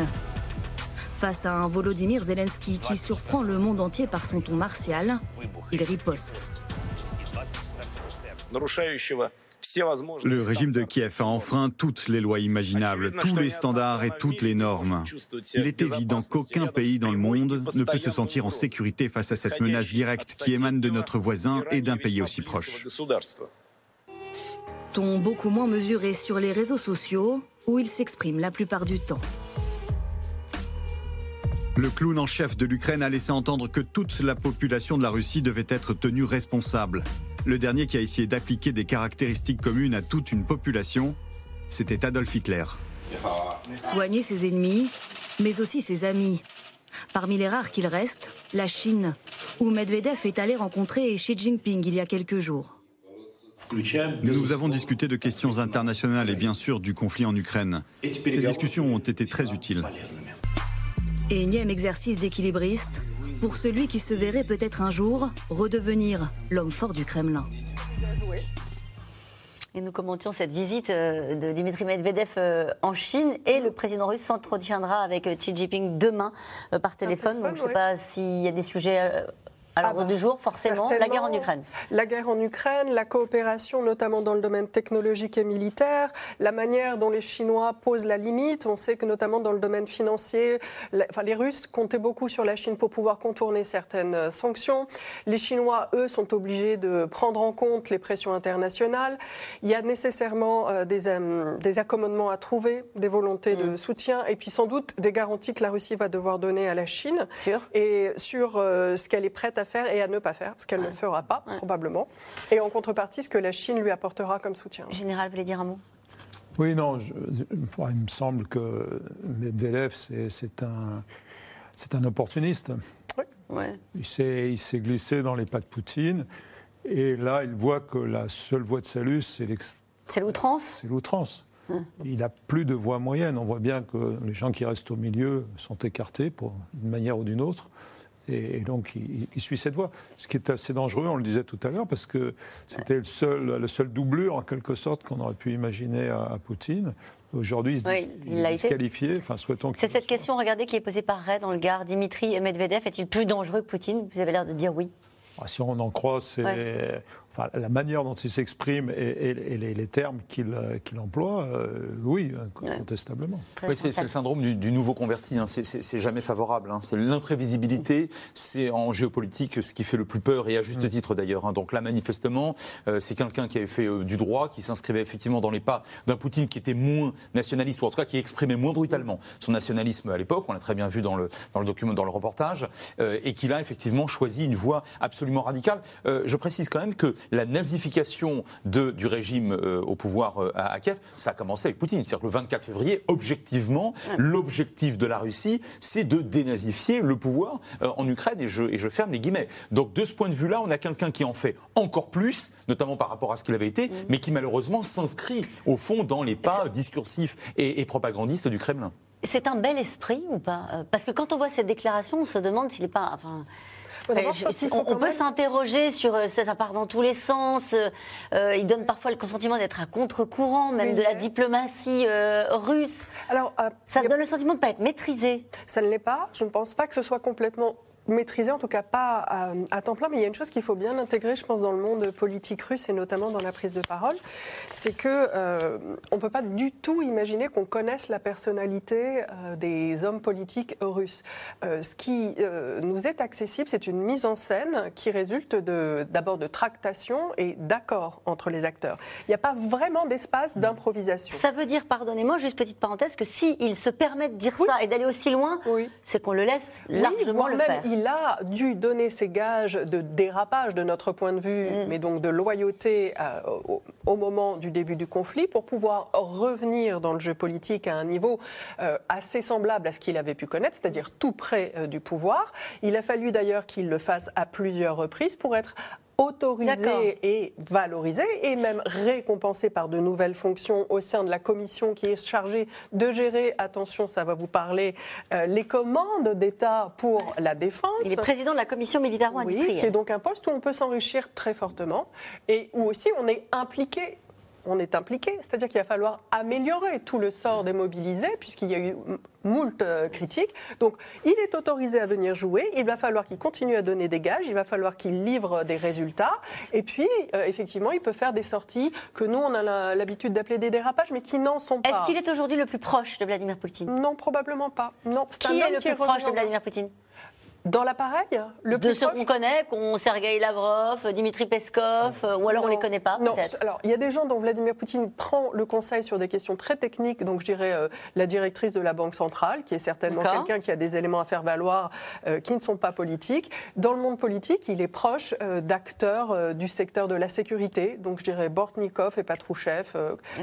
Face à un Volodymyr Zelensky qui surprend le monde entier par son ton martial, il riposte. Le régime de Kiev a enfreint toutes les lois imaginables, tous les standards et toutes les normes. Il est évident qu'aucun pays dans le monde ne peut se sentir en sécurité face à cette menace directe qui émane de notre voisin et d'un pays aussi proche. Ton beaucoup moins mesuré sur les réseaux sociaux, où il s'exprime la plupart du temps. Le clown en chef de l'Ukraine a laissé entendre que toute la population de la Russie devait être tenue responsable. Le dernier qui a essayé d'appliquer des caractéristiques communes à toute une population, c'était Adolf Hitler. Soigner ses ennemis, mais aussi ses amis. Parmi les rares qu'il reste, la Chine, où Medvedev est allé rencontrer Xi Jinping il y a quelques jours. Nous avons discuté de questions internationales et bien sûr du conflit en Ukraine. Ces discussions ont été très utiles. Énième exercice d'équilibriste pour celui qui se verrait peut-être un jour redevenir l'homme fort du Kremlin. Et nous commentions cette visite euh, de Dimitri Medvedev euh, en Chine et le président russe s'entretiendra avec euh, Xi Jinping demain par téléphone. Donc je ne sais pas s'il y a des sujets à l'ordre ah bah, du jour, forcément, la guerre en Ukraine. La guerre en Ukraine, la coopération notamment dans le domaine technologique et militaire, la manière dont les Chinois posent la limite. On sait que notamment dans le domaine financier, enfin, les Russes comptaient beaucoup sur la Chine pour pouvoir contourner certaines euh, sanctions. Les Chinois, eux, sont obligés de prendre en compte les pressions internationales. Il y a nécessairement euh, des, euh, des, accommodements à trouver, des volontés de mm. soutien et puis sans doute des garanties que la Russie va devoir donner à la Chine et sur ce qu'elle est prête à faire et à ne pas faire, ce qu'elle ne fera pas, probablement. Et en contrepartie, ce que la Chine lui apportera comme soutien. Général, vous voulez dire un mot? Oui, non, il me semble que Medvedev, c'est un, un opportuniste. Oui. Il s'est glissé dans les pas de Poutine. Et là, il voit que la seule voie de salut, c'est l'outrance? C'est l'outrance. Il n'a plus de voie moyenne. On voit bien que les gens qui restent au milieu sont écartés d'une manière ou d'une autre. Et, donc, il, suit cette voie. Ce qui est assez dangereux, on le disait tout à l'heure, parce que c'était le seul, le seul doublure, en quelque sorte, qu'on aurait pu imaginer à, Poutine. Aujourd'hui, il se disqualifié. Enfin, souhaitons C'est cette question, regardez, qui est posée par Ray dans le Gard. Dimitri Medvedev est-il plus dangereux que Poutine? Vous avez l'air de dire oui. Ah, si on en croit, c'est la manière dont il s'exprime et, les, termes qu'il emploie, euh, oui, incontestablement. Oui, c'est le syndrome du, nouveau converti. Hein. C'est jamais favorable. Hein. C'est l'imprévisibilité. C'est en géopolitique ce qui fait le plus peur, et à juste mm. titre d'ailleurs. Hein. Donc là, manifestement, euh, c'est quelqu'un qui avait fait euh, du droit, qui s'inscrivait effectivement dans les pas d'un Poutine qui était moins nationaliste, ou en tout cas qui exprimait moins brutalement son nationalisme à l'époque. On l'a très bien vu dans le, dans le document, dans le reportage, et qu'il a effectivement choisi une voie absolument radicale. je précise quand même que la nazification de, du régime euh, au pouvoir euh, à, Kiev, ça a commencé avec Poutine. C'est-à-dire que le 24 février, objectivement, l'objectif de la Russie, c'est de dénazifier le pouvoir euh, en Ukraine, et je, et je, ferme les guillemets. Donc de ce point de vue-là, on a quelqu'un qui en fait encore plus, notamment par rapport à ce qu'il avait été, mm. mais qui malheureusement s'inscrit au fond dans les pas discursifs et, et propagandistes du Kremlin. C'est un bel esprit ou pas? Parce que quand on voit cette déclaration, on se demande s'il n'est pas... Enfin, on, peut s'interroger sur euh, ça, ça part dans tous les sens. Euh, euh, il donne parfois le consentement d'être à contre-courant, même de la diplomatie russe. Alors, ça donne le sentiment de ne pas être maîtrisé. Ça ne l'est pas. Je ne pense pas que ce soit complètement maîtriser, en tout cas pas à, temps plein, mais il y a une chose qu'il faut bien intégrer, je pense, dans le monde politique russe et notamment dans la prise de parole, c'est que euh, on peut pas du tout imaginer qu'on connaisse la personnalité euh, des hommes politiques russes. Euh, ce qui euh, nous est accessible, c'est une mise en scène qui résulte d'abord de, tractation et d'accords entre les acteurs. Il n'y a pas vraiment d'espace d'improvisation. Ça veut dire, pardonnez-moi, juste petite parenthèse, que s'il se permet de dire ça et d'aller aussi loin, c'est qu'on le laisse largement le faire il a dû donner ses gages de dérapage de notre point de vue, mm. mais donc de loyauté euh, au, moment du début du conflit, pour pouvoir revenir dans le jeu politique à un niveau euh, assez semblable à ce qu'il avait pu connaître, c'est-à-dire tout près euh, du pouvoir. Il a fallu d'ailleurs qu'il le fasse à plusieurs reprises pour être autorisé et valorisé et même récompensé par de nouvelles fonctions au sein de la commission qui est chargée de gérer, attention, ça va vous parler, euh, les commandes d'État pour la défense. Il est président de la commission militaro-industrielle. Oui, ce qui est donc un poste où on peut s'enrichir très fortement et où aussi on est impliqué on est impliqué, c'est-à-dire qu'il va falloir améliorer tout le sort des mobilisés, puisqu'il y a eu moult euh, critiques. Donc, il est autorisé à venir jouer, il va falloir qu'il continue à donner des gages, il va falloir qu'il livre des résultats, et puis, euh, effectivement, il peut faire des sorties que nous, on a l'habitude d'appeler des dérapages, mais qui n'en sont pas. Est-ce qu'il est aujourd'hui le plus proche de Vladimir Poutine? Non, probablement pas. Non, qui est le plus proche de Vladimir Poutine? Dans l'appareil le De ceux qu'on connaît, qu'on Sergei Lavrov, Dimitri Peskov, euh, ou alors on ne les connaît pas Non, alors il y a des gens dont Vladimir Poutine prend le conseil sur des questions très techniques, donc je dirais euh, la directrice de la Banque centrale, qui est certainement quelqu'un qui a des éléments à faire valoir euh, qui ne sont pas politiques. Dans le monde politique, il est proche d'acteurs du secteur de la sécurité, donc je dirais Bortnikov et Patrouchev,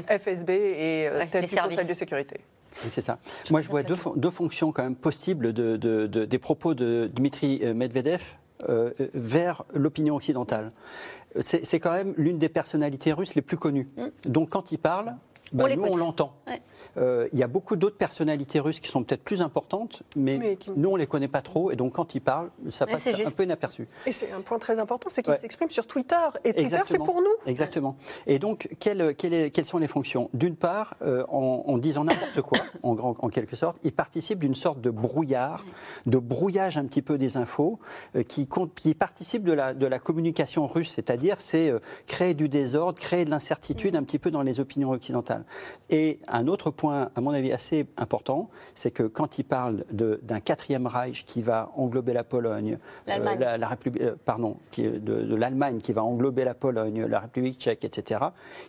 FSB et tête du Conseil de sécurité. C'est ça. Moi, je vois deux, deux, fonctions quand même possibles de, de, des propos de Dmitri Medvedev euh, vers l'opinion occidentale. C'est quand même l'une des personnalités russes les plus connues. Mm. Donc quand il parle, bah, on nous, on l'entend. Euh, il y a beaucoup d'autres personnalités russes qui sont peut-être plus importantes, mais, nous, on ne les connaît pas trop. Et donc, quand ils parlent, ça passe un peu inaperçu. Et c'est un point très important, c'est qu'ils s'expriment sur Twitter. Et Twitter, c'est pour nous. Exactement. Et donc, quelles, quelles, sont les fonctions? D'une part, euh, en, disant n'importe quoi, *laughs* en, en, quelque sorte, ils participent d'une sorte de brouillard, de brouillage un petit peu des infos, euh, qui, qui participe de la, de la communication russe. C'est-à-dire, c'est créer du désordre, créer de l'incertitude un petit peu dans les opinions occidentales. Et un autre point, à mon avis, assez important, c'est que quand il parle d'un quatrième Reich qui va englober la Pologne, euh, la, République, euh, pardon, qui, de, de l'Allemagne qui va englober la Pologne, la République tchèque, etc.,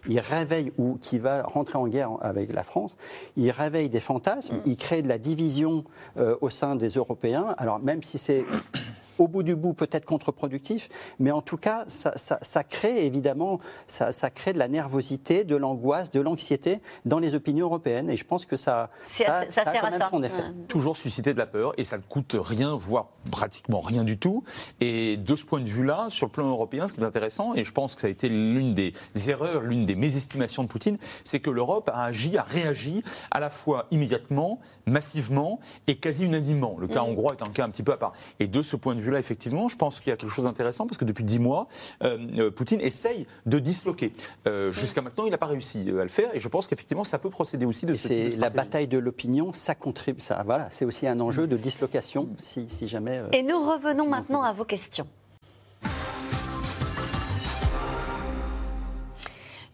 il réveille, ou qui va rentrer en guerre avec la France, il réveille des fantasmes, mm. il crée de la division euh, au sein des Européens. Alors même si c'est au bout du bout peut-être contre-productif, mais en tout cas, ça, crée évidemment, ça, crée de la nervosité, de l'angoisse, de l'anxiété dans les opinions européennes. Et je pense que ça, ça, a quand même son effet. Toujours susciter de la peur, et ça ne coûte rien, voire pratiquement rien du tout. Et de ce point de vue-là, sur le plan européen, ce qui est intéressant, et je pense que ça a été l'une des erreurs, l'une des mésestimations de Poutine, c'est que l'Europe a agi, a réagi à la fois immédiatement, massivement et quasi unanimement. Le cas mm. hongrois est un cas un petit peu à part. Et de ce point de vue-là, effectivement, je pense qu'il y a quelque chose d'intéressant parce que depuis dix mois, euh, euh, Poutine essaye de disloquer. Euh, jusqu'à maintenant, il n'a pas réussi à le faire et je pense qu'effectivement, ça peut procéder aussi de ce C'est la bataille de l'opinion, ça contribue. Ça, voilà, c'est aussi un enjeu de dislocation si, si jamais. et nous revenons maintenant à vos questions.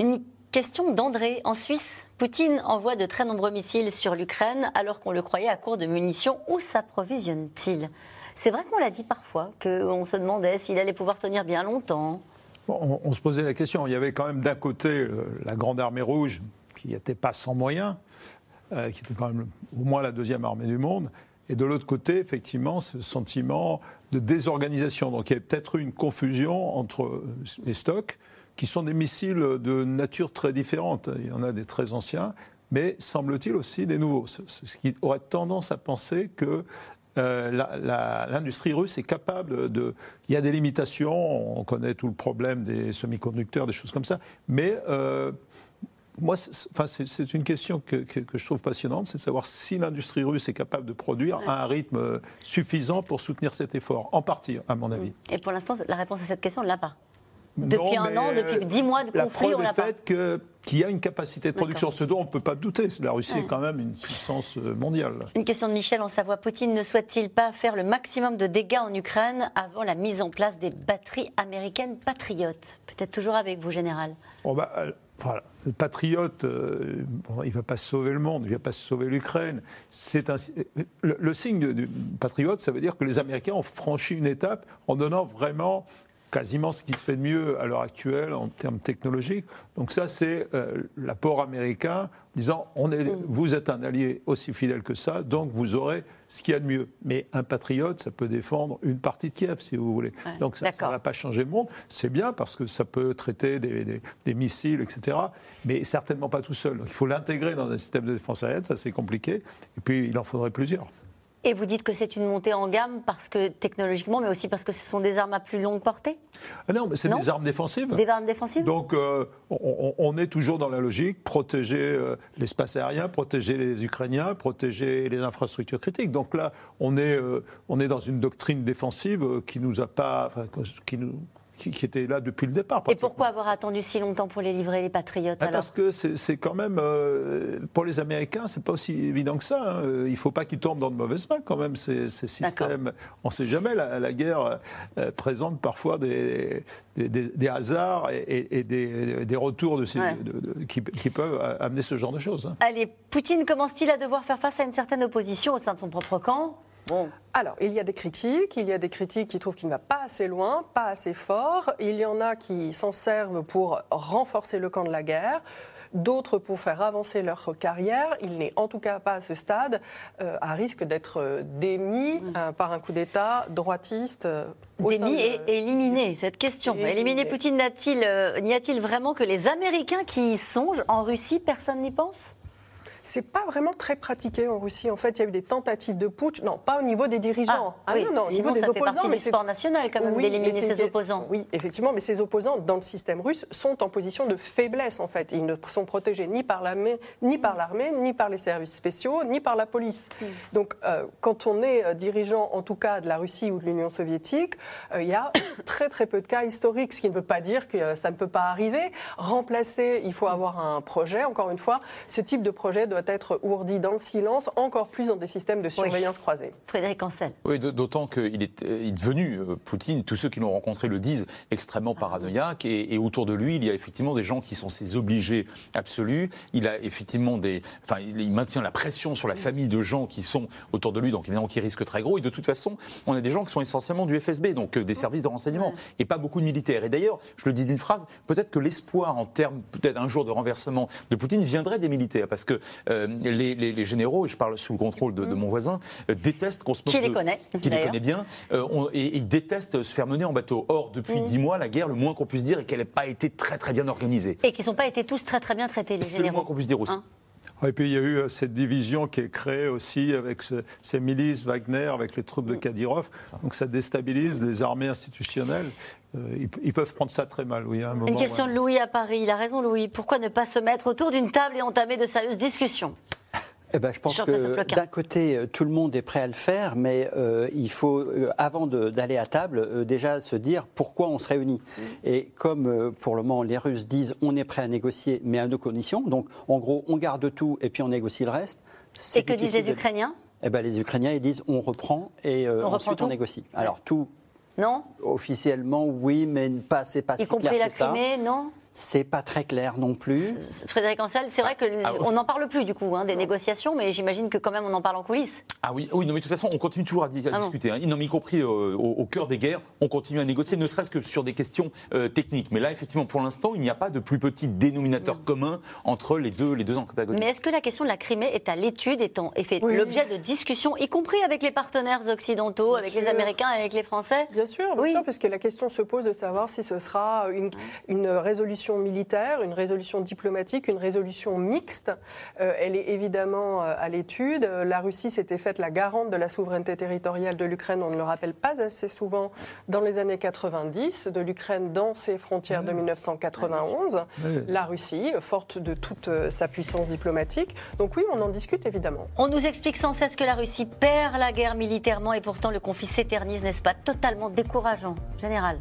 Une question d'André. En Suisse, Poutine envoie de très nombreux missiles sur l'Ukraine alors qu'on le croyait à court de munitions. Où s'approvisionne-t-il? C'est vrai qu'on l'a dit parfois, qu'on se demandait s'il allait pouvoir tenir bien longtemps. on, se posait la question. Il y avait quand même d'un côté euh, la Grande Armée Rouge, qui n'était pas sans moyens, euh, qui était quand même au moins la deuxième armée du monde. Et de l'autre côté, effectivement, ce sentiment de désorganisation. Donc il y a peut-être eu une confusion entre euh, les stocks, qui sont des missiles de nature très différente. Il y en a des très anciens, mais semble-t-il aussi des nouveaux. Ce qui aurait tendance à penser que euh, l'industrie russe est capable de. Il y a des limitations, on connaît tout le problème des semi-conducteurs, des choses comme ça, mais. Euh, moi, c'est une question que, je trouve passionnante, c'est de savoir si l'industrie russe est capable de produire à un rythme suffisant pour soutenir cet effort, en partie, à mon avis. Et pour l'instant, la réponse à cette question, on ne l'a pas. Depuis un an, depuis dix mois de conflit, on l'a pas. que qu'il y a une capacité de production, ce dont on ne peut pas douter. La Russie est quand même une puissance euh, mondiale. Une question de Michel en Savoie. Poutine ne souhaite-t-il pas faire le maximum de dégâts en Ukraine avant la mise en place des batteries américaines patriotes? Peut-être toujours avec vous, Général. Bah, euh, le patriote, euh, il ne va pas sauver le monde, il ne va pas sauver l'Ukraine. C'est le, le, signe du patriote, ça veut dire que les Américains ont franchi une étape en donnant vraiment quasiment ce qui se fait de mieux à l'heure actuelle en termes technologiques. Donc ça, c'est euh, l'apport américain disant on est, mm. vous êtes un allié aussi fidèle que ça, donc vous aurez ce qu'il y a de mieux. Mais un patriote, ça peut défendre une partie de Kiev, si vous voulez. donc ça ne va pas changer le monde. C'est bien parce que ça peut traiter des, des, missiles, etc. Mais certainement pas tout seul. Donc il faut l'intégrer dans un système de défense aérienne, ça c'est compliqué. Et puis il en faudrait plusieurs. Et vous dites que c'est une montée en gamme parce que technologiquement, mais aussi parce que ce sont des armes à plus longue portée? Ah Non, mais c'est des armes défensives. Des armes défensives? Donc euh, on, est toujours dans la logique protéger euh, l'espace aérien, protéger les Ukrainiens, protéger les infrastructures critiques. Donc là, on est, euh, on est dans une doctrine défensive qui nous a pas, enfin, qui nous, qui, était là depuis le départ. Et pourquoi avoir attendu si longtemps pour les livrer, les Patriotes Parce que c'est quand même, euh, pour les Américains, c'est pas aussi évident que ça. Hein. Il ne faut pas qu'ils tombent dans de mauvaises mains quand même, ces, systèmes. On ne sait jamais, la, guerre euh, présente parfois des, des, hasards et, des, retours de qui, qui, peuvent amener ce genre de choses. Hein. Allez, Poutine commence-t-il à devoir faire face à une certaine opposition au sein de son propre camp? Alors, il y a des critiques, il y a des critiques qui trouvent qu'il ne va pas assez loin, pas assez fort. Il y en a qui s'en servent pour renforcer le camp de la guerre d'autres pour faire avancer leur carrière. Il n'est en tout cas pas à ce stade euh, à risque d'être euh, démis euh, par un coup d'État droitiste. démis et éliminé, cette question. Éliminer Poutine, n'y a-t-il vraiment que les Américains qui y songent? En Russie, personne n'y pense? C'est pas vraiment très pratiqué en Russie. En fait, il y a eu des tentatives de putsch, non, pas au niveau des dirigeants, ah, oui. non, non, au niveau des opposants. Partie du sport national, quand même, d'éliminer ses opposants. Oui, effectivement, mais ces opposants dans le système russe sont en position de faiblesse, en fait. Ils ne sont protégés ni par l'armée, ni par l'armée, ni par les services spéciaux, ni par la police. Hmm. Donc, euh, quand on est euh, dirigeant, en tout cas de la Russie ou de l'Union soviétique, euh, il y a *coughs* très très peu de cas historiques, ce qui ne veut pas dire que ça ne peut pas arriver. Remplacer, il faut avoir un projet. Encore une fois, ce type de projet doit être ourdi dans le silence, encore plus dans des systèmes de surveillance croisée. Frédéric Ancel. Oui, d'autant qu'il est, est, devenu, Poutine, tous ceux qui l'ont rencontré le disent, extrêmement ah paranoïaque. Et, et, autour de lui, il y a effectivement des gens qui sont ses obligés absolus. Il a effectivement des. Enfin, il maintient la pression sur la famille de gens qui sont autour de lui, donc évidemment qui risquent très gros. Et de toute façon, on a des gens qui sont essentiellement du FSB, donc euh, des services de renseignement, et pas beaucoup de militaires. Et d'ailleurs, je le dis d'une phrase, peut-être que l'espoir en termes, peut-être un jour de renversement de Poutine viendrait des militaires, parce que euh, les, les, généraux, et je parle sous le contrôle de, mon voisin, euh, détestent qu'on se moque Qui les connaît, qui les connaît bien, et, ils détestent se faire mener en bateau. Or, depuis mm. dix mois, la guerre, le moins qu'on puisse dire est qu'elle n'a pas été très très bien organisée. Et qu'ils n'ont pas été tous très très bien traités, les généraux. C'est le moins qu'on puisse dire aussi. Hein et puis il y a eu euh, cette division qui est créée aussi avec ces milices Wagner, avec les troupes de Kadyrov. Donc ça déstabilise les armées institutionnelles. Euh, ils, peuvent prendre ça très mal, oui. Une question de Louis à Paris. Il a raison, Louis. Pourquoi ne pas se mettre autour d'une table et entamer de sérieuses discussions *laughs* eh ben, je pense que d'un côté, euh, tout le monde est prêt à le faire, mais euh, il faut, euh, avant d'aller à table, déjà se dire pourquoi on se réunit. Mm. Et comme pour le moment les Russes disent on est prêt à négocier, mais à nos conditions, donc en gros on garde tout et puis on négocie le reste. Et que disent les Ukrainiens? Eh ben, Les Ukrainiens ils disent on reprend et ensuite on négocie. Alors tout. Non? Officiellement, oui, mais pas, c'est pas y si clair que ça. Y compris la Crimée, non? C'est pas très clair non plus. Frédéric Ancel, c'est vrai qu'on ah, ah, n'en parle plus du coup hein, des négociations, mais j'imagine que quand même on en parle en coulisses. Ah oui, oui, non, mais de toute façon, on continue toujours à, ah discuter. Hein. Non, y compris euh, au, cœur des guerres, on continue à négocier, ne serait-ce que sur des questions euh, techniques. Mais là, effectivement, pour l'instant, il n'y a pas de plus petit dénominateur commun entre les deux, les deux antagonistes. Mais est-ce que la question de la Crimée est à l'étude, étant et fait l'objet de discussions, y compris avec les partenaires occidentaux, avec les Américains et avec les Français? Bien sûr, bien oui. sûr, puisque la question se pose de savoir si ce sera une, une résolution militaire, une résolution diplomatique, une résolution mixte. Euh, elle est évidemment euh, à l'étude. La Russie s'était faite la garante de la souveraineté territoriale de l'Ukraine, on ne le rappelle pas assez souvent, dans les années 90, de l'Ukraine dans ses frontières de 1991. La Russie, forte de toute euh, sa puissance diplomatique. Donc oui, on en discute évidemment. On nous explique sans cesse que la Russie perd la guerre militairement et pourtant le conflit s'éternise, n'est-ce pas Totalement décourageant, général.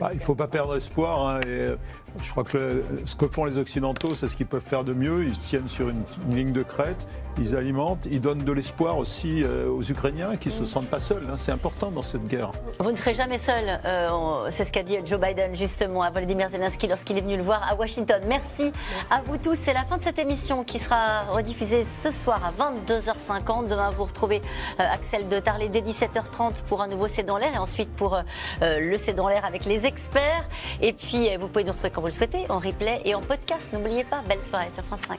Bah, il ne faut pas perdre espoir. Hein, et je crois que ce que font les Occidentaux, c'est ce qu'ils peuvent faire de mieux. Ils tiennent sur une, ligne de crête, ils alimentent, ils donnent de l'espoir aussi euh, aux Ukrainiens qui ne se sentent pas seuls. Hein. C'est important dans cette guerre. Vous ne serez jamais seul, euh, c'est ce qu'a dit Joe Biden justement à Volodymyr Zelensky lorsqu'il est venu le voir à Washington. Merci, à vous tous. C'est la fin de cette émission qui sera rediffusée ce soir à 22h50. Demain, vous retrouvez euh, Axel de Tarlet dès 17h30 pour un nouveau C'est dans l'air et ensuite pour le C'est dans l'air avec les experts. Et puis, vous pouvez nous retrouver quand vous le souhaitez, en replay et en podcast. N'oubliez pas, belle soirée sur France 5.